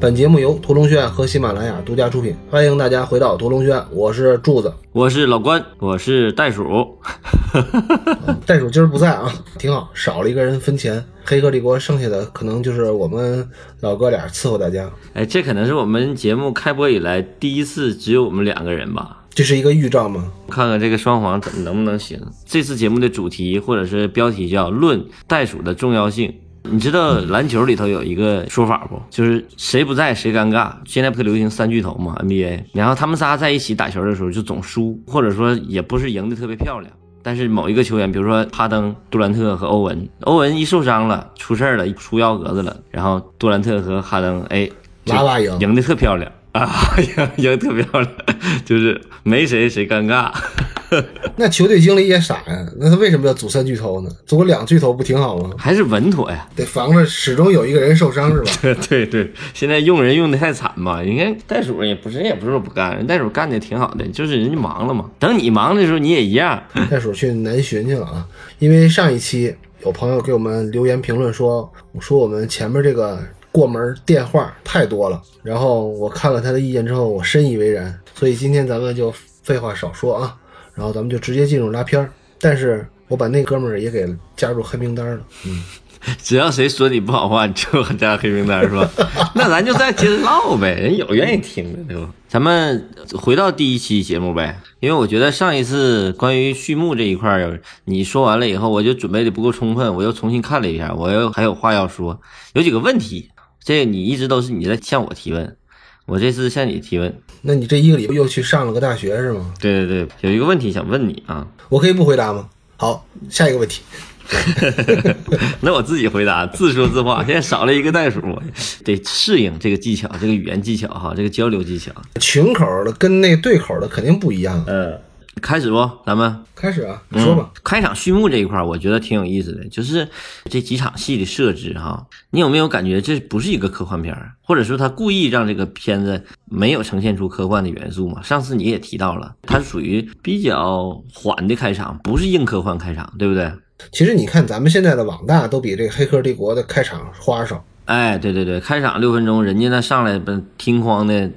本节目由屠龙轩和喜马拉雅独家出品，欢迎大家回到屠龙轩，我是柱子，我是老关，我是袋鼠。袋鼠今儿不在啊，挺好，少了一个人分钱。黑客帝国剩下的可能就是我们老哥俩伺候大家。哎，这可能是我们节目开播以来第一次只有我们两个人吧？这是一个预兆吗？看看这个双簧怎么能不能行？这次节目的主题或者是标题叫“论袋鼠的重要性”。你知道篮球里头有一个说法不？就是谁不在谁尴尬。现在不流行三巨头嘛，NBA。然后他们仨在一起打球的时候就总输，或者说也不是赢得特别漂亮。但是某一个球员，比如说哈登、杜兰特和欧文，欧文一受伤了，出事了，出幺蛾子了，然后杜兰特和哈登，哎，拉拉赢，赢得特漂亮啊，赢赢特漂亮，就是没谁谁尴尬。那球队经理也傻呀，那他为什么要组三巨头呢？组两巨头不挺好吗？还是稳妥呀，得防着始终有一个人受伤是吧？对对对，现在用人用的太惨吧。你看袋鼠也不是，也不是说不干，人袋鼠干的挺好的，就是人家忙了嘛。等你忙的时候，你也一样。袋鼠去南巡去了啊，因为上一期有朋友给我们留言评论说，我说我们前面这个过门电话太多了，然后我看了他的意见之后，我深以为然，所以今天咱们就废话少说啊。然后咱们就直接进入拉片儿，但是我把那哥们儿也给加入黑名单了。嗯，只要谁说你不好话，你就加黑名单是吧？那咱就再接着唠呗，人有愿意听的对吧？咱们回到第一期节目呗，因为我觉得上一次关于序幕这一块儿，你说完了以后，我就准备的不够充分，我又重新看了一下，我又还有话要说，有几个问题，这个你一直都是你在向我提问。我这次向你提问，那你这一个礼拜又去上了个大学是吗？对对对，有一个问题想问你啊，我可以不回答吗？好，下一个问题，那我自己回答，自说自话。现在少了一个袋鼠，得适应这个技巧，这个语言技巧哈，这个交流技巧。群口的跟那对口的肯定不一样。嗯。开始不？咱们开始啊！你说吧。开场序幕这一块，我觉得挺有意思的，就是这几场戏的设置哈。你有没有感觉这不是一个科幻片儿，或者说他故意让这个片子没有呈现出科幻的元素嘛？上次你也提到了，它属于比较缓的开场，不是硬科幻开场，对不对？其实你看咱们现在的网大都比这个《黑客帝国》的开场花哨。哎，对对对，开场六分钟，人家那上来不听框的。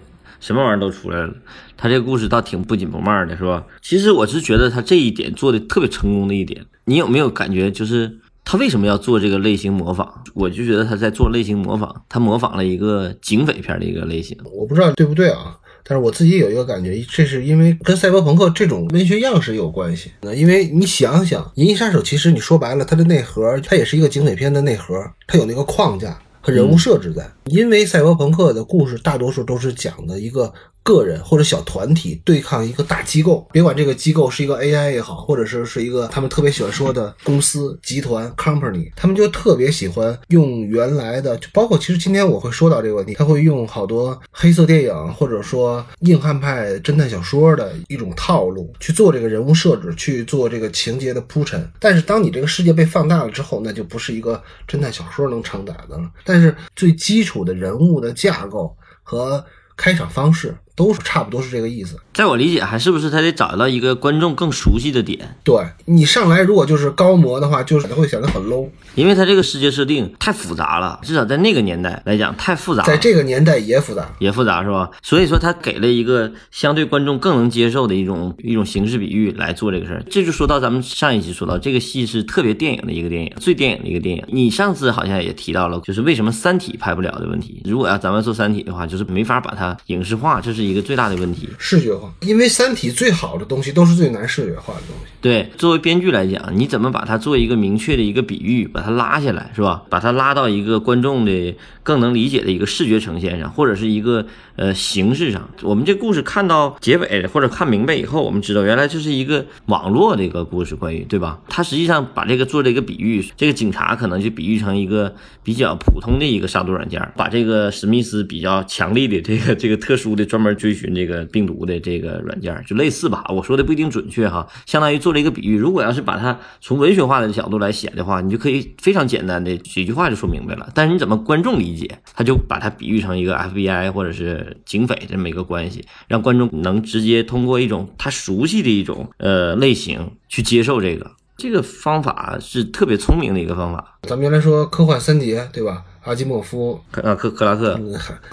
什么玩意儿都出来了，他这个故事倒挺不紧不慢的，是吧？其实我是觉得他这一点做的特别成功的一点，你有没有感觉？就是他为什么要做这个类型模仿？我就觉得他在做类型模仿，他模仿了一个警匪片的一个类型。我不知道对不对啊，但是我自己有一个感觉，这是因为跟赛博朋克这种文学样式有关系。那因为你想想，《银翼杀手》其实你说白了，它的内核它也是一个警匪片的内核，它有那个框架。和人物设置在，因为赛博朋克的故事大多数都是讲的一个。个人或者小团体对抗一个大机构，别管这个机构是一个 AI 也好，或者是是一个他们特别喜欢说的公司、集团、company，他们就特别喜欢用原来的，就包括其实今天我会说到这个问题，他会用好多黑色电影或者说硬汉派侦探小说的一种套路去做这个人物设置，去做这个情节的铺陈。但是当你这个世界被放大了之后，那就不是一个侦探小说能承载的了。但是最基础的人物的架构和开场方式。都是差不多是这个意思，在我理解，还是不是他得找到一个观众更熟悉的点？对你上来如果就是高模的话，就是会显得很 low，因为他这个世界设定太复杂了，至少在那个年代来讲太复杂，在这个年代也复杂，也复杂是吧？所以说他给了一个相对观众更能接受的一种一种形式比喻来做这个事儿。这就说到咱们上一期说到这个戏是特别电影的一个电影，最电影的一个电影。你上次好像也提到了，就是为什么《三体》拍不了的问题。如果要咱们做《三体》的话，就是没法把它影视化，这是。一个最大的问题，视觉化，因为《三体》最好的东西都是最难视觉化的东西。对，作为编剧来讲，你怎么把它做一个明确的一个比喻，把它拉下来，是吧？把它拉到一个观众的更能理解的一个视觉呈现上，或者是一个呃形式上。我们这故事看到结尾或者看明白以后，我们知道原来这是一个网络的一个故事，关于对吧？他实际上把这个做了一个比喻，这个警察可能就比喻成一个比较普通的一个杀毒软件，把这个史密斯比较强力的这个这个特殊的专门追寻这个病毒的这个软件，就类似吧。我说的不一定准确哈，相当于做了。一个比喻，如果要是把它从文学化的角度来写的话，你就可以非常简单的几句话就说明白了。但是你怎么观众理解，他就把它比喻成一个 FBI 或者是警匪这么一个关系，让观众能直接通过一种他熟悉的一种呃类型去接受这个。这个方法是特别聪明的一个方法。咱们原来说科幻三杰，对吧？阿基莫夫、克啊克克拉克，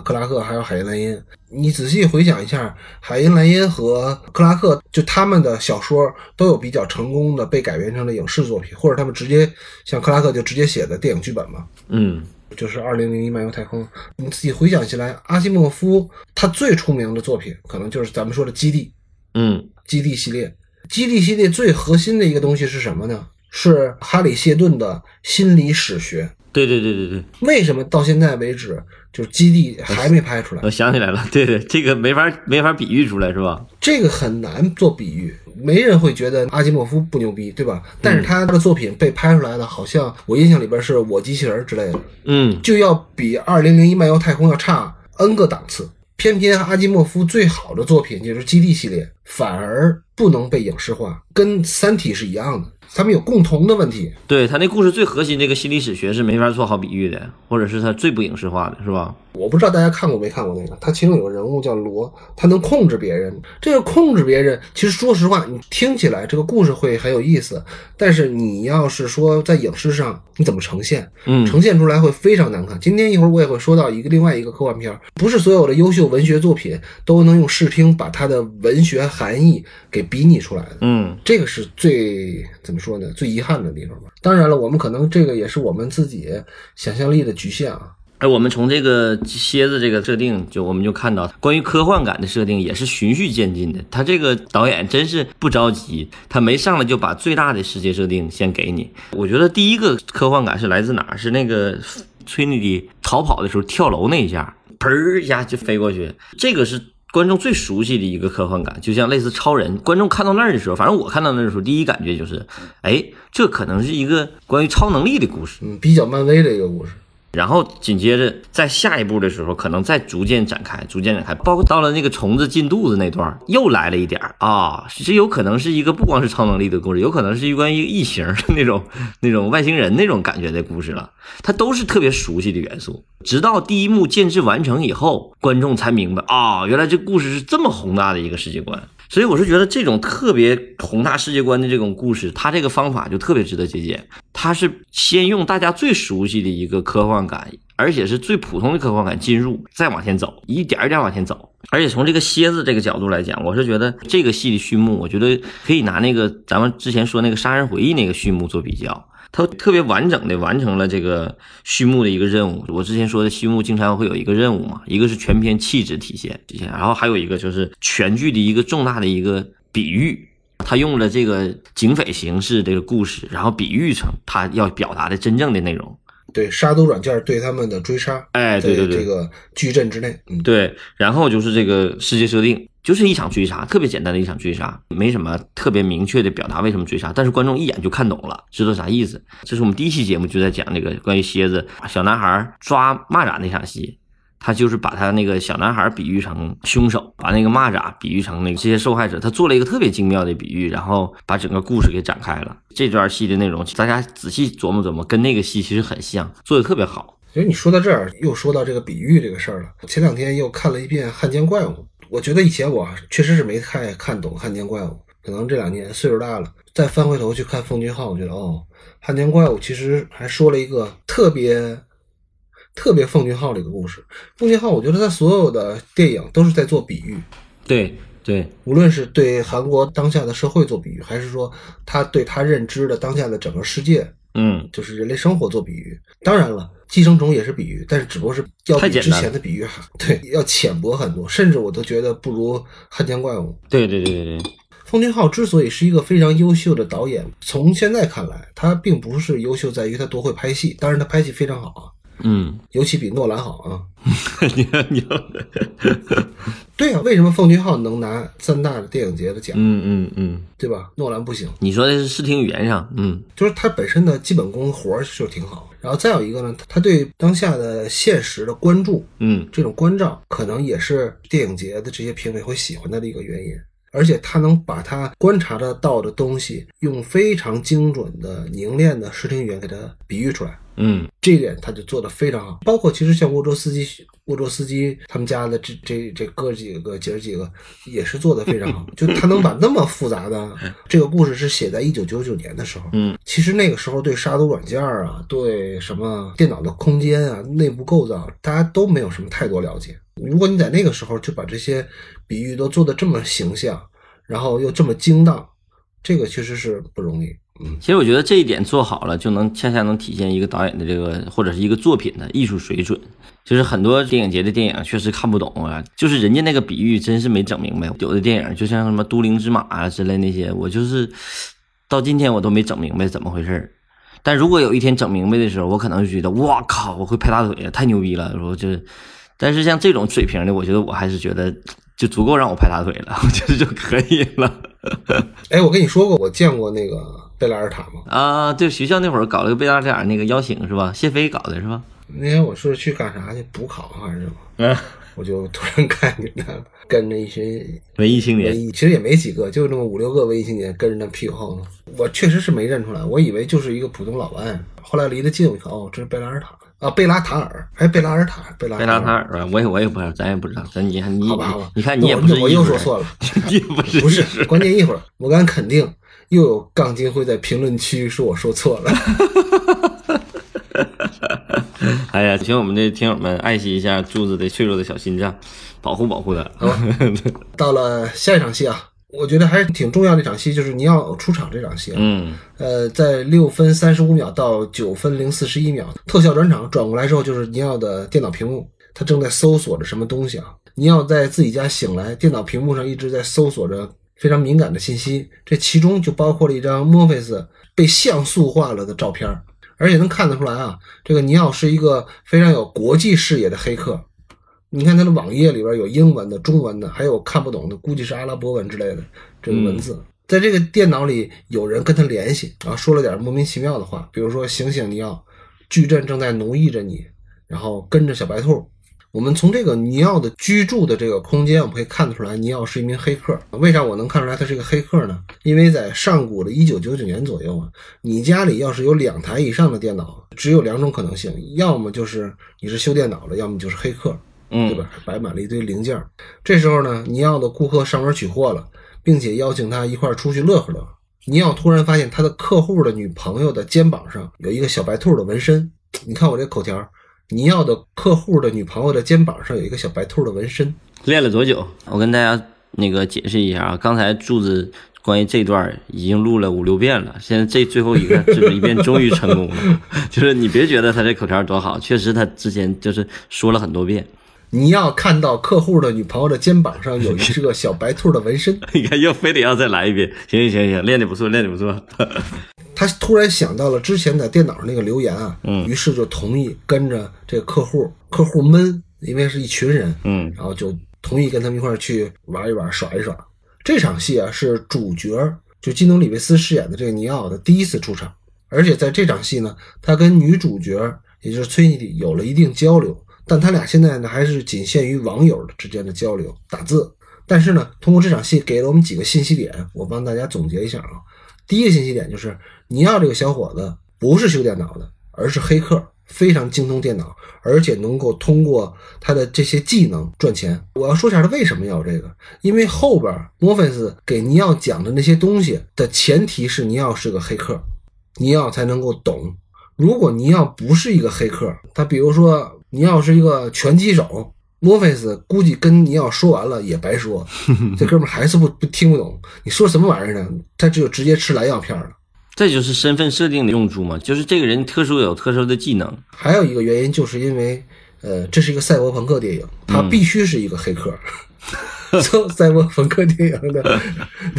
克拉克 还有海因莱因。你仔细回想一下，海因莱因和克拉克就他们的小说都有比较成功的被改编成了影视作品，或者他们直接像克拉克就直接写的电影剧本嘛。嗯就是《二零零一漫游太空》，你自己回想起来，阿基莫夫他最出名的作品，可能就是咱们说的《基地》。嗯基地系列，基地系列最核心的一个东西是什么呢？是哈里谢顿的心理史学。对对对对对，为什么到现在为止，就是基地还没拍出来？我想起来了，对对，这个没法没法比喻出来是吧？这个很难做比喻，没人会觉得阿基莫夫不牛逼，对吧？但是他的作品被拍出来的，好像我印象里边是我机器人之类的，嗯就要比《二零零一漫游太空》要差 N 个档次。偏偏阿基莫夫最好的作品就是《基地》系列，反而不能被影视化，跟《三体》是一样的，他们有共同的问题。对他那故事最核心这个心理史学是没法做好比喻的，或者是他最不影视化的，是吧？我不知道大家看过没看过那个，他其中有个人物叫罗，他能控制别人。这个控制别人，其实说实话，你听起来这个故事会很有意思，但是你要是说在影视上你怎么呈现，嗯呈现出来会非常难看。今天一会儿我也会说到一个另外一个科幻片儿，不是所有的优秀文学作品都能用视听把它的文学含义给比拟出来的。嗯这个是最怎么说呢？最遗憾的地方吧。当然了，我们可能这个也是我们自己想象力的局限啊。而我们从这个蝎子这个设定，就我们就看到关于科幻感的设定也是循序渐进的。他这个导演真是不着急，他没上来就把最大的世界设定先给你。我觉得第一个科幻感是来自哪儿？是那个崔妮迪逃跑的时候跳楼那一下，砰一下就飞过去，这个是。观众最熟悉的一个科幻感，就像类似超人。观众看到那儿的时候，反正我看到那儿的时候，第一感觉就是，哎，这可能是一个关于超能力的故事。嗯，比较漫威的一个故事。然后紧接着在下一步的时候，可能再逐渐展开，逐渐展开，包括到了那个虫子进肚子那段，又来了一点儿啊，这有可能是一个不光是超能力的故事，有可能是一关于异形的那种 那种外星人那种感觉的故事了。它都是特别熟悉的元素，直到第一幕建制完成以后，观众才明白啊，原来这故事是这么宏大的一个世界观。所以我是觉得这种特别宏大世界观的这种故事，它这个方法就特别值得借鉴。它是先用大家最熟悉的一个科幻感，而且是最普通的科幻感进入，再往前走，一点一点往前走。而且从这个蝎子这个角度来讲，我是觉得这个戏的序幕，我觉得可以拿那个咱们之前说那个《杀人回忆》那个序幕做比较。它特别完整的完成了这个序幕的一个任务。我之前说的序幕经常会有一个任务嘛，一个是全篇气质体现体现，然后还有一个就是全剧的一个重大的一个比喻。他用了这个警匪形式这个故事，然后比喻成他要表达的真正的内容。对杀毒软件对他们的追杀，哎，对对对，这个矩阵之内，嗯，对。然后就是这个世界设定，就是一场追杀，特别简单的一场追杀，没什么特别明确的表达为什么追杀，但是观众一眼就看懂了，知道啥意思。这是我们第一期节目就在讲这个关于蝎子小男孩抓蚂蚱那场戏。他就是把他那个小男孩比喻成凶手，把那个蚂蚱比喻成那个这些受害者，他做了一个特别精妙的比喻，然后把整个故事给展开了。这段戏的内容，大家仔细琢磨琢磨，跟那个戏其实很像，做的特别好。其实你说到这儿，又说到这个比喻这个事儿了。前两天又看了一遍《汉奸怪物》，我觉得以前我确实是没太看懂《汉奸怪物》，可能这两年岁数大了，再翻回头去看奉俊昊，我觉得哦，《汉奸怪物》其实还说了一个特别。特别奉俊昊这个故事，奉俊昊，我觉得他所有的电影都是在做比喻，对对，无论是对韩国当下的社会做比喻，还是说他对他认知的当下的整个世界，嗯，就是人类生活做比喻。当然了，寄生虫也是比喻，但是只不过是要比之前的比喻还对要浅薄很多，甚至我都觉得不如《汉江怪物》。对对对对对。奉俊昊之所以是一个非常优秀的导演，从现在看来，他并不是优秀在于他多会拍戏，当然他拍戏非常好啊。嗯，尤其比诺兰好啊！你你 对啊，为什么奉俊昊能拿三大的电影节的奖？嗯嗯嗯，对吧？诺兰不行。你说的是视听语言上，嗯，就是他本身的基本功活儿就挺好。然后再有一个呢，他对当下的现实的关注，嗯，这种关照，可能也是电影节的这些评委会喜欢他的一个原因。而且他能把他观察得到的东西，用非常精准的、凝练的视听语言给他比喻出来。嗯这一点他就做的非常好。包括其实像沃卓斯基、沃卓斯基他们家的这这这哥几个姐儿几个也是做的非常好，就他能把那么复杂的这个故事是写在一九九九年的时候，嗯，其实那个时候对杀毒软件啊，对什么电脑的空间啊、内部构造，大家都没有什么太多了解。如果你在那个时候就把这些比喻都做的这么形象，然后又这么精当，这个确实是不容易。嗯，其实我觉得这一点做好了，就能恰恰能体现一个导演的这个或者是一个作品的艺术水准。就是很多电影节的电影确实看不懂啊，就是人家那个比喻真是没整明白。有的电影就像什么《都灵之马》啊之类那些，我就是到今天我都没整明白怎么回事儿。但如果有一天整明白的时候，我可能就觉得哇靠，我会拍大腿，太牛逼了。然后就，但是像这种水平的，我觉得我还是觉得就足够让我拍大腿了，我觉得就可以了。哎，我跟你说过，我见过那个贝拉尔塔吗？啊，对，学校那会儿搞了个贝拉尔那个邀请是吧？谢飞搞的是吧？那天我是去干啥去补考还是什么？嗯，我就突然看见他跟着一群 文艺青年其实也没几个，就那么五六个文艺青年跟着他屁股后头。我确实是没认出来，我以为就是一个普通老外。后来离得近，我一看，哦，这是贝拉尔塔啊，贝拉塔尔，还贝拉尔塔，贝拉贝拉塔尔吧？我也我也不知道，咱也不知道。咱你看你好吧，你看你也不是我又说错了，你也不是不是，关键一会儿我敢肯定又有杠精会在评论区说我说错了。哎呀，请我们的听友们爱惜一下柱子的脆弱的小心脏，保护保护他。到了下一场戏啊，我觉得还是挺重要的一场戏，就是尼奥出场这场戏啊。嗯呃，在六分三十五秒到九分零四十一秒，特效转场转过来之后，就是尼奥的电脑屏幕，他正在搜索着什么东西啊。尼奥在自己家醒来，电脑屏幕上一直在搜索着非常敏感的信息，这其中就包括了一张墨菲斯被像素化了的照片，而且能看得出来啊，这个尼奥是一个非常有国际视野的黑客。你看他的网页里边有英文的、中文的，还有看不懂的，估计是阿拉伯文之类的这个文字。在这个电脑里，有人跟他联系，然后说了点莫名其妙的话，比如说“醒醒，尼奥，矩阵正在奴役着你”，然后跟着小白兔。我们从这个尼奥的居住的这个空间，我们可以看得出来，尼奥是一名黑客。为啥我能看出来他是个黑客呢？因为在上古的一九九九年左右啊，你家里要是有两台以上的电脑，只有两种可能性，要么就是你是修电脑的，要么就是黑客。对嗯吧？摆满了一堆零件。这时候呢，尼奥的顾客上门取货了，并且邀请他一块儿出去乐呵乐呵。尼奥突然发现他的客户的女朋友的肩膀上有一个小白兔的纹身。你看我这口条，尼奥的客户的女朋友的肩膀上有一个小白兔的纹身。练了多久？我跟大家那个解释一下啊，刚才柱子关于这段已经录了五六遍了，现在这最后一个这个一遍终于成功了。就是你别觉得他这口条多好，确实他之前就是说了很多遍。你要看到客户的女朋友的肩膀上有一个小白兔的纹身，你看又非得要再来一遍，行行行行，练的不错，练的不错。他突然想到了之前在电脑上那个留言啊，嗯于是就同意跟着这个客户，客户闷，因为是一群人，嗯然后就同意跟他们一块儿去玩一玩、耍一耍。这场戏啊是主角就基努里维斯饰演的这个尼奥的第一次出场，而且在这场戏呢，他跟女主角也就是崔妮蒂有了一定交流，但他俩现在呢还是仅限于网友之间的交流，打字。但是呢，通过这场戏给了我们几个信息点，我帮大家总结一下啊。第一个信息点就是尼奥这个小伙子不是修电脑的，而是黑客，非常精通电脑，而且能够通过他的这些技能赚钱。我要说一下他为什么要这个，因为后边墨菲斯给尼奥讲的那些东西的前提是尼奥是个黑客，尼奥才能够懂。如果尼奥不是一个黑客，他比如说尼奥是一个拳击手。墨菲斯估计跟尼奥说完了也白说，这哥们还是不不听不懂，你说什么玩意儿呢？他只有直接吃蓝药片了。这就是身份设定的用处嘛，就是这个人特殊有特殊的技能。还有一个原因，就是因为，呃，这是一个赛博朋克电影，他必须是一个黑客。做赛博朋克电影的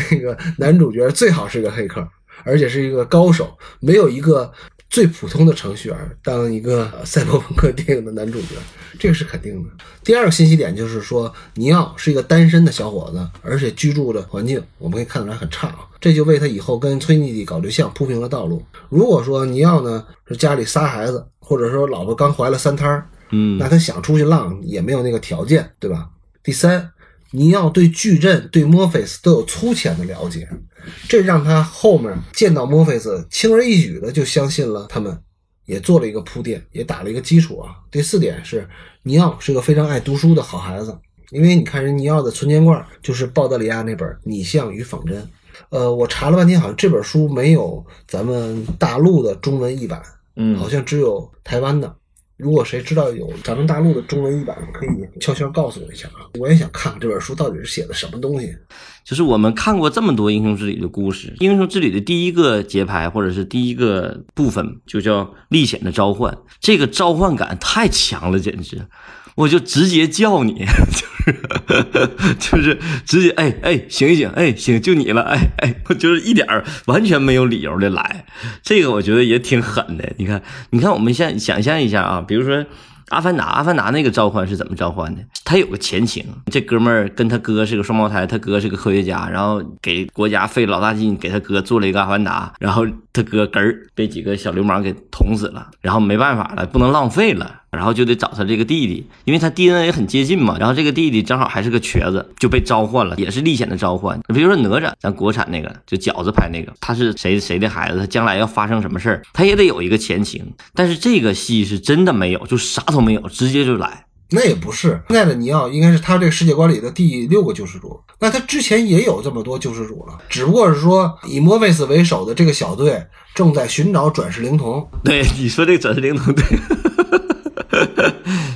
那个男主角最好是个黑客，而且是一个高手，没有一个最普通的程序员当一个呃赛博朋克电影的男主角，这个是肯定的。第二个信息点就是说，尼奥是一个单身的小伙子，而且居住的环境我们可以看出来很差啊，这就为他以后跟崔妮蒂搞对象铺平了道路。如果说尼奥呢是家里仨孩子，或者说老婆刚怀了三胎儿，嗯那他想出去浪也没有那个条件，对吧？第三，尼奥对矩阵、对墨菲斯都有粗浅的了解，这让他后面见到墨菲斯，轻而易举的就相信了他们，也做了一个铺垫，也打了一个基础啊。第四点是，尼奥是个非常爱读书的好孩子，因为你看人尼奥的存钱罐就是鲍德里亚那本《拟像与仿真》。呃，我查了半天，好像这本书没有咱们大陆的中文译版，嗯好像只有台湾的。如果谁知道有咱们大陆的中文译版，可以悄悄告诉我一下啊！我也想看看这本书到底是写的什么东西。就是我们看过这么多英雄之旅的故事，英雄之旅的第一个节拍或者是第一个部分就叫历险的召唤，这个召唤感太强了，简直，我就直接叫你，就是 就是直接哎哎醒一醒，哎醒就你了，哎哎，我就是一点完全没有理由的来，这个我觉得也挺狠的。你看，你看，我们现想象一下啊，比如说。阿凡达，阿凡达那个召唤是怎么召唤的？他有个前情，这哥们儿跟他哥是个双胞胎，他哥是个科学家，然后给国家费老大劲给他哥做了一个阿凡达，然后他哥根儿被几个小流氓给捅死了，然后没办法了，不能浪费了，然后就得找他这个弟弟，因为他 DNA 很接近嘛，然后这个弟弟正好还是个瘸子，就被召唤了，也是历险的召唤。比如说哪吒，咱国产那个就饺子拍那个，他是谁谁的孩子，他将来要发生什么事儿，他也得有一个前情，但是这个戏是真的没有，就啥都没有，直接就来。那也不是，现在的尼奥应该是他这个世界观里的第六个救世主。那他之前也有这么多救世主了，只不过是说以莫菲斯为首的这个小队正在寻找转世灵童。对，你说这个转世灵童，对。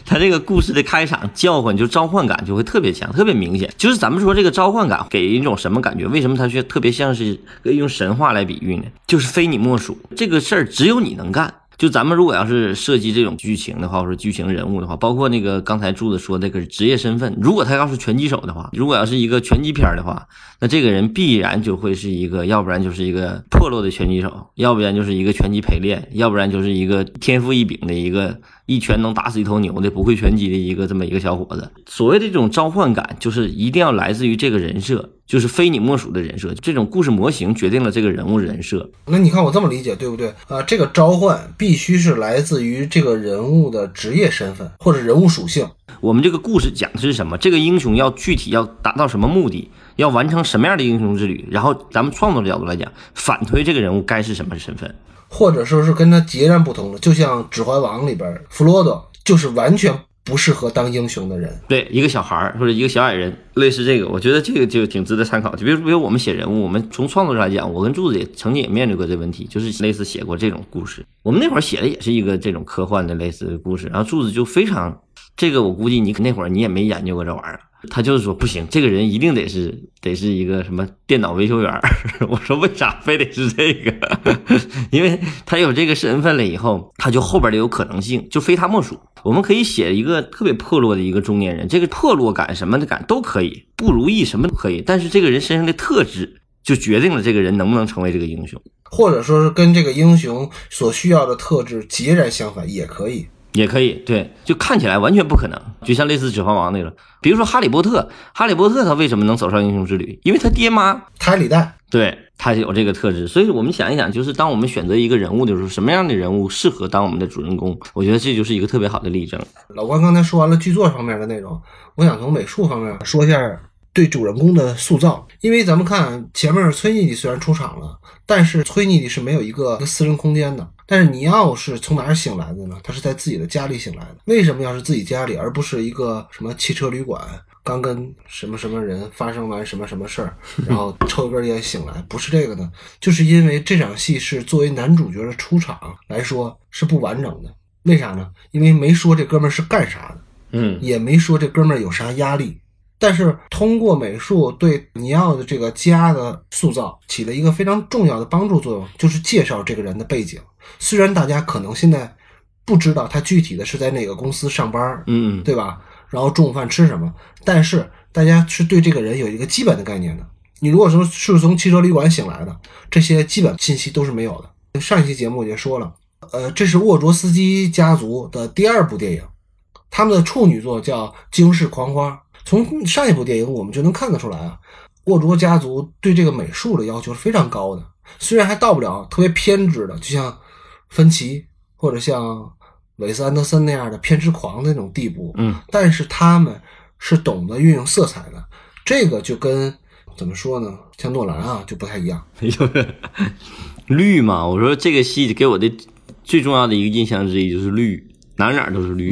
他这个故事的开场叫唤，就召唤感就会特别强，特别明显。就是咱们说这个召唤感给人一种什么感觉？为什么它却特别像是可以用神话来比喻呢？就是非你莫属，这个事儿只有你能干。就咱们如果要是设计这种剧情的话，或者剧情人物的话，包括那个刚才柱子说那个职业身份，如果他要是拳击手的话，如果要是一个拳击片的话，那这个人必然就会是一个，要不然就是一个破落的拳击手，要不然就是一个拳击陪练，要不然就是一个天赋异禀的一个一拳能打死一头牛的不会拳击的一个这么一个小伙子。所谓的这种召唤感，就是一定要来自于这个人设，就是非你莫属的人设。这种故事模型决定了这个人物人设。那你看我这么理解对不对？啊，这个召唤必须是来自于这个人物的职业身份或者人物属性。我们这个故事讲的是什么？这个英雄要具体要达到什么目的？要完成什么样的英雄之旅？然后咱们创作的角度来讲，反推这个人物该是什么身份？或者说是跟他截然不同的，就像《指环王》里边弗罗多就是完全不适合当英雄的人。对，一个小孩儿或者一个小矮人，类似这个，我觉得这个就挺值得参考。就比如，比如我们写人物，我们从创作上来讲，我跟柱子也曾经也面对过这问题，就是类似写过这种故事。我们那会儿写的也是一个这种科幻的类似的故事，然后柱子就非常，这个我估计你那会儿你也没研究过这玩意儿。他就是说不行，这个人一定得是得是一个什么电脑维修员。我说为啥非得是这个？因为他有这个身份了以后，他就后边的有可能性，就非他莫属。我们可以写一个特别破落的一个中年人，这个破落感什么的感都可以，不如意什么都可以，但是这个人身上的特质就决定了这个人能不能成为这个英雄，或者说是跟这个英雄所需要的特质截然相反，也可以。也可以，对，就看起来完全不可能，就像类似《指环王》那种，比如说哈利波特，哈利波特他为什么能走上英雄之旅？因为他爹妈塔里代，对他有这个特质，所以我们想一想，就是当我们选择一个人物的时候，什么样的人物适合当我们的主人公？我觉得这就是一个特别好的例证。老关刚才说完了剧作方面的内容，我想从美术方面说一下对主人公的塑造，因为咱们看前面崔妮蒂虽然出场了，但是崔妮蒂是没有一个私人空间的。但是尼奥是从哪儿醒来的呢？他是在自己的家里醒来的。为什么要是自己家里，而不是一个什么汽车旅馆？刚跟什么什么人发生完什么什么事儿，然后 抽一根烟醒来？不是这个呢，就是因为这场戏是作为男主角的出场来说是不完整的。为啥呢？因为没说这哥们儿是干啥的，嗯，也没说这哥们儿有啥压力。但是通过美术对尼奥的这个家的塑造起了一个非常重要的帮助作用，就是介绍这个人的背景。虽然大家可能现在不知道他具体的是在哪个公司上班，嗯，对吧？然后中午饭吃什么，但是大家是对这个人有一个基本的概念的。你如果说是从汽车旅馆醒来的，这些基本信息都是没有的。上一期节目我也说了，呃，这是沃卓斯基家族的第二部电影，他们的处女作叫《惊世狂花》。从上一部电影我们就能看得出来啊，沃卓家族对这个美术的要求是非常高的，虽然还到不了特别偏执的，就像芬奇或者像韦斯安德森那样的偏执狂的那种地步，嗯，但是他们是懂得运用色彩的，这个就跟怎么说呢，像诺兰啊就不太一样。就 是绿嘛。我说这个戏给我的最重要的一个印象之一就是绿，哪哪都是绿。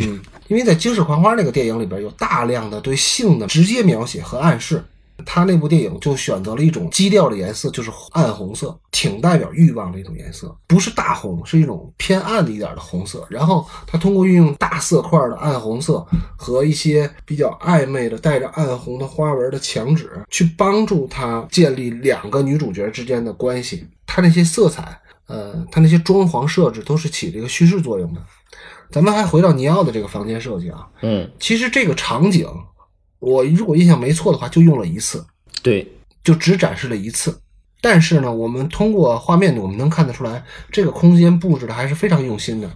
因为在《惊世狂花》那个电影里边有大量的对性的直接描写和暗示，他那部电影就选择了一种基调的颜色，就是暗红色，挺代表欲望的一种颜色，不是大红，是一种偏暗的一点的红色。然后他通过运用大色块的暗红色和一些比较暧昧的带着暗红的花纹的墙纸，去帮助他建立两个女主角之间的关系。他那些色彩，呃，他那些装潢设置都是起这个叙事作用的。咱们还回到尼奥的这个房间设计啊，嗯，其实这个场景，我如果印象没错的话，就用了一次，对，就只展示了一次。但是呢，我们通过画面，我们能看得出来，这个空间布置的还是非常用心的。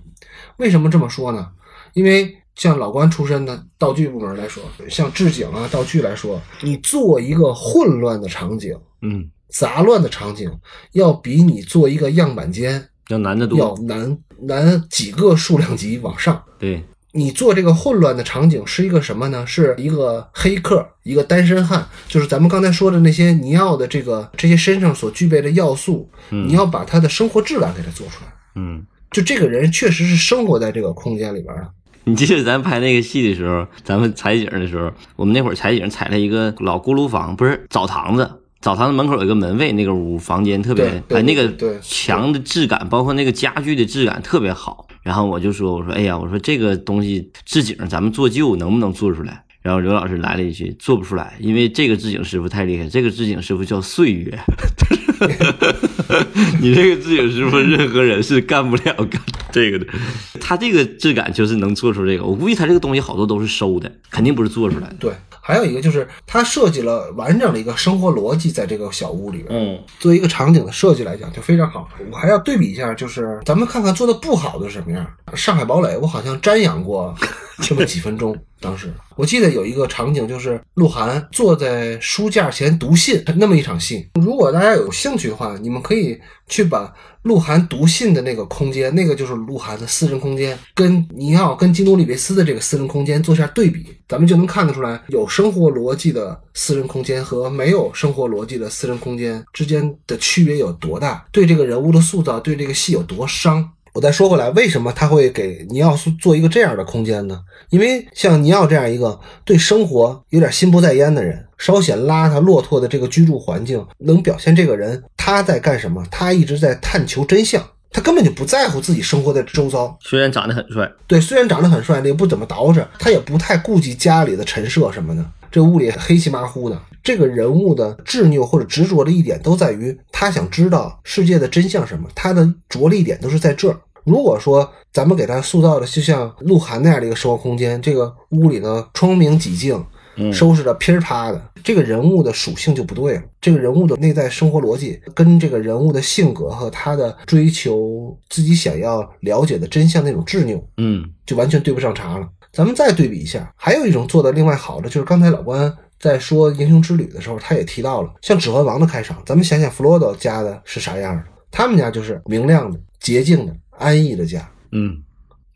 为什么这么说呢？因为像老关出身的道具部门来说，像置景啊、道具来说，你做一个混乱的场景、嗯，杂乱的场景，要比你做一个样板间要难得多要。难难几个数量级往上。对，你做这个混乱的场景是一个什么呢？是一个黑客，一个单身汉，就是咱们刚才说的那些尼奥的这个这些身上所具备的要素，你要把他的生活质量给他做出来。嗯，就这个人确实是生活在这个空间里边的。你记得咱拍那个戏的时候，咱们采景的时候，我们那会儿采景采了一个老锅炉房，不是澡堂子。澡堂子门口有一个门卫，那个屋房间特别哎，那个对墙的质感，包括那个家具的质感特别好。然后我就说，我说，哎呀，我说这个东西置景咱们做旧能不能做出来？然后刘老师来了一句，做不出来，因为这个置景师傅太厉害，这个置景师傅叫岁月。你这个置景师傅，任何人是干不了干这个的。他这个质感就是能做出这个，我估计他这个东西好多都是收的，肯定不是做出来的。对，还有一个就是他设计了完整的一个生活逻辑在这个小屋里边。嗯作为一个场景的设计来讲，就非常好。我还要对比一下，就是咱们看看做的不好的是什么样。上海堡垒，我好像瞻仰过 这么几分钟。当时我记得有一个场景，就是鹿晗坐在书架前读信那么一场戏。如果大家有兴趣的话，你们可以去把鹿晗读信的那个空间，那个就是鹿晗的私人空间，跟尼奥、跟基努里维斯的这个私人空间做下对比，咱们就能看得出来，有生活逻辑的私人空间和没有生活逻辑的私人空间之间的区别有多大，对这个人物的塑造，对这个戏有多伤。我再说回来，为什么他会给尼奥做一个这样的空间呢？因为像尼奥这样一个对生活有点心不在焉的人，稍显邋遢落拓的这个居住环境，能表现这个人他在干什么？他一直在探求真相，他根本就不在乎自己生活的周遭。虽然长得很帅，对，虽然长得很帅，也不怎么捯饬，他也不太顾及家里的陈设什么的。这屋里黑漆麻糊的，这个人物的执拗或者执着的一点都在于他想知道世界的真相什么，他的着力点都是在这儿。如果说咱们给他塑造的就像鹿晗那样的一个生活空间，这个屋里呢窗明几净，收拾的噼里啪的，这个人物的属性就不对了。这个人物的内在生活逻辑跟这个人物的性格和他的追求自己想要了解的真相那种执拗，嗯就完全对不上茬了。咱们再对比一下，还有一种做的另外好的，就是刚才老关在说《英雄之旅》的时候，他也提到了，像《指环王》的开场，咱们想想弗罗多家的是啥样的？他们家就是明亮的、洁净的、安逸的家。嗯，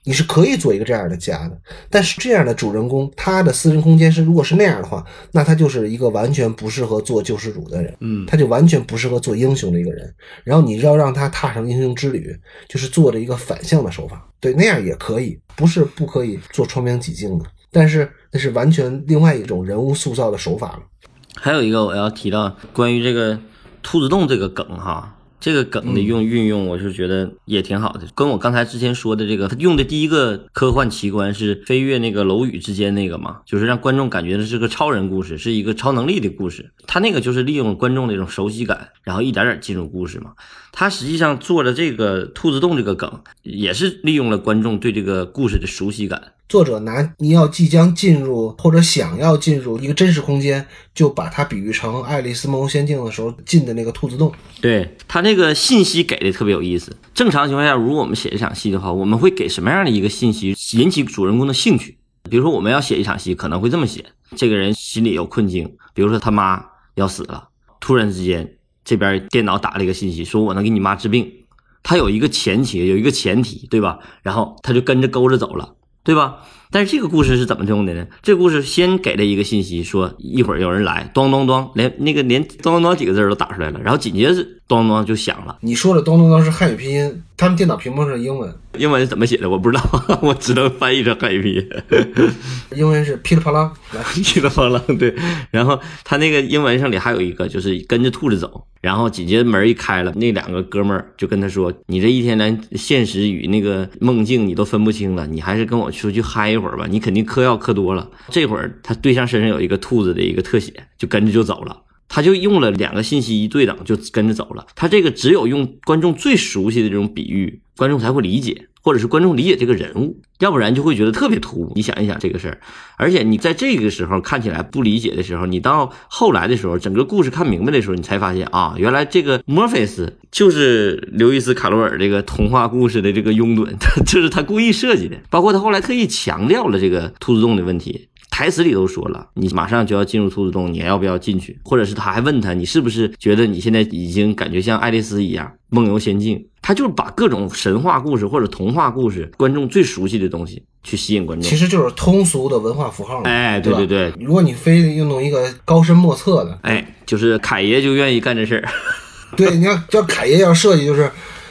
你是可以做一个这样的家的，但是这样的主人公，他的私人空间是如果是那样的话，那他就是一个完全不适合做救世主的人，嗯他就完全不适合做英雄的一个人。然后你要让他踏上英雄之旅，就是做着一个反向的手法，对，那样也可以，不是不可以做窗明几净的，但是那是完全另外一种人物塑造的手法了。还有一个我要提到关于这个兔子洞这个梗哈，这个梗的用运用，我是觉得也挺好的。跟我刚才之前说的这个，他用的第一个科幻奇观是飞跃那个楼宇之间那个嘛，就是让观众感觉这是个超人故事，是一个超能力的故事。他那个就是利用观众那种熟悉感，然后一点点进入故事嘛。他实际上做的这个兔子洞这个梗，也是利用了观众对这个故事的熟悉感。作者拿你要即将进入或者想要进入一个真实空间，就把它比喻成《爱丽丝梦游仙境》的时候进的那个兔子洞。对他那个信息给的特别有意思。正常情况下，如果我们写一场戏的话，我们会给什么样的一个信息引起主人公的兴趣？比如说，我们要写一场戏，可能会这么写：这个人心里有困境，比如说他妈要死了，突然之间这边电脑打了一个信息，说我能给你妈治病。他有一个前提，有一个前提，对吧？然后他就跟着勾着走了，对吧？但是这个故事是怎么用的呢？这个故事先给了一个信息，说一会儿有人来，咚咚咚，连那个连咚咚咚几个字都打出来了，然后紧接着咚咚咚就响了。你说的咚咚咚是汉语拼音，他们电脑屏幕上是英文，英文是怎么写的我不知道，我只能翻译成汉语拼音。英文是噼里啪啦，噼里啪啦，对。然后他那个英文上里还有一个，就是跟着兔子走。然后紧接着门一开了，那两个哥们儿就跟他说：“你这一天连现实与那个梦境你都分不清了，你还是跟我出去嗨一会儿吧。你肯定嗑药嗑多了。”这会儿他对象身上有一个兔子的一个特写，就跟着就走了。他就用了两个信息一对等，就跟着走了。他这个只有用观众最熟悉的这种比喻，观众才会理解。或者是观众理解这个人物，要不然就会觉得特别突兀。你想一想这个事儿，而且你在这个时候看起来不理解的时候，你到后来的时候，整个故事看明白的时候，你才发现啊，原来这个墨菲斯就是刘易斯·卡罗尔这个童话故事的这个拥趸，这是他故意设计的。包括他后来特意强调了这个兔子洞的问题。台词里都说了，你马上就要进入兔子洞，你要不要进去？或者是他还问他，你是不是觉得你现在已经感觉像爱丽丝一样梦游仙境？他就是把各种神话故事或者童话故事，观众最熟悉的东西去吸引观众，其实就是通俗的文化符号。哎，对对对，如果你非运弄一个高深莫测的，哎，就是凯爷就愿意干这事儿。对，你要叫凯爷要设计，就是，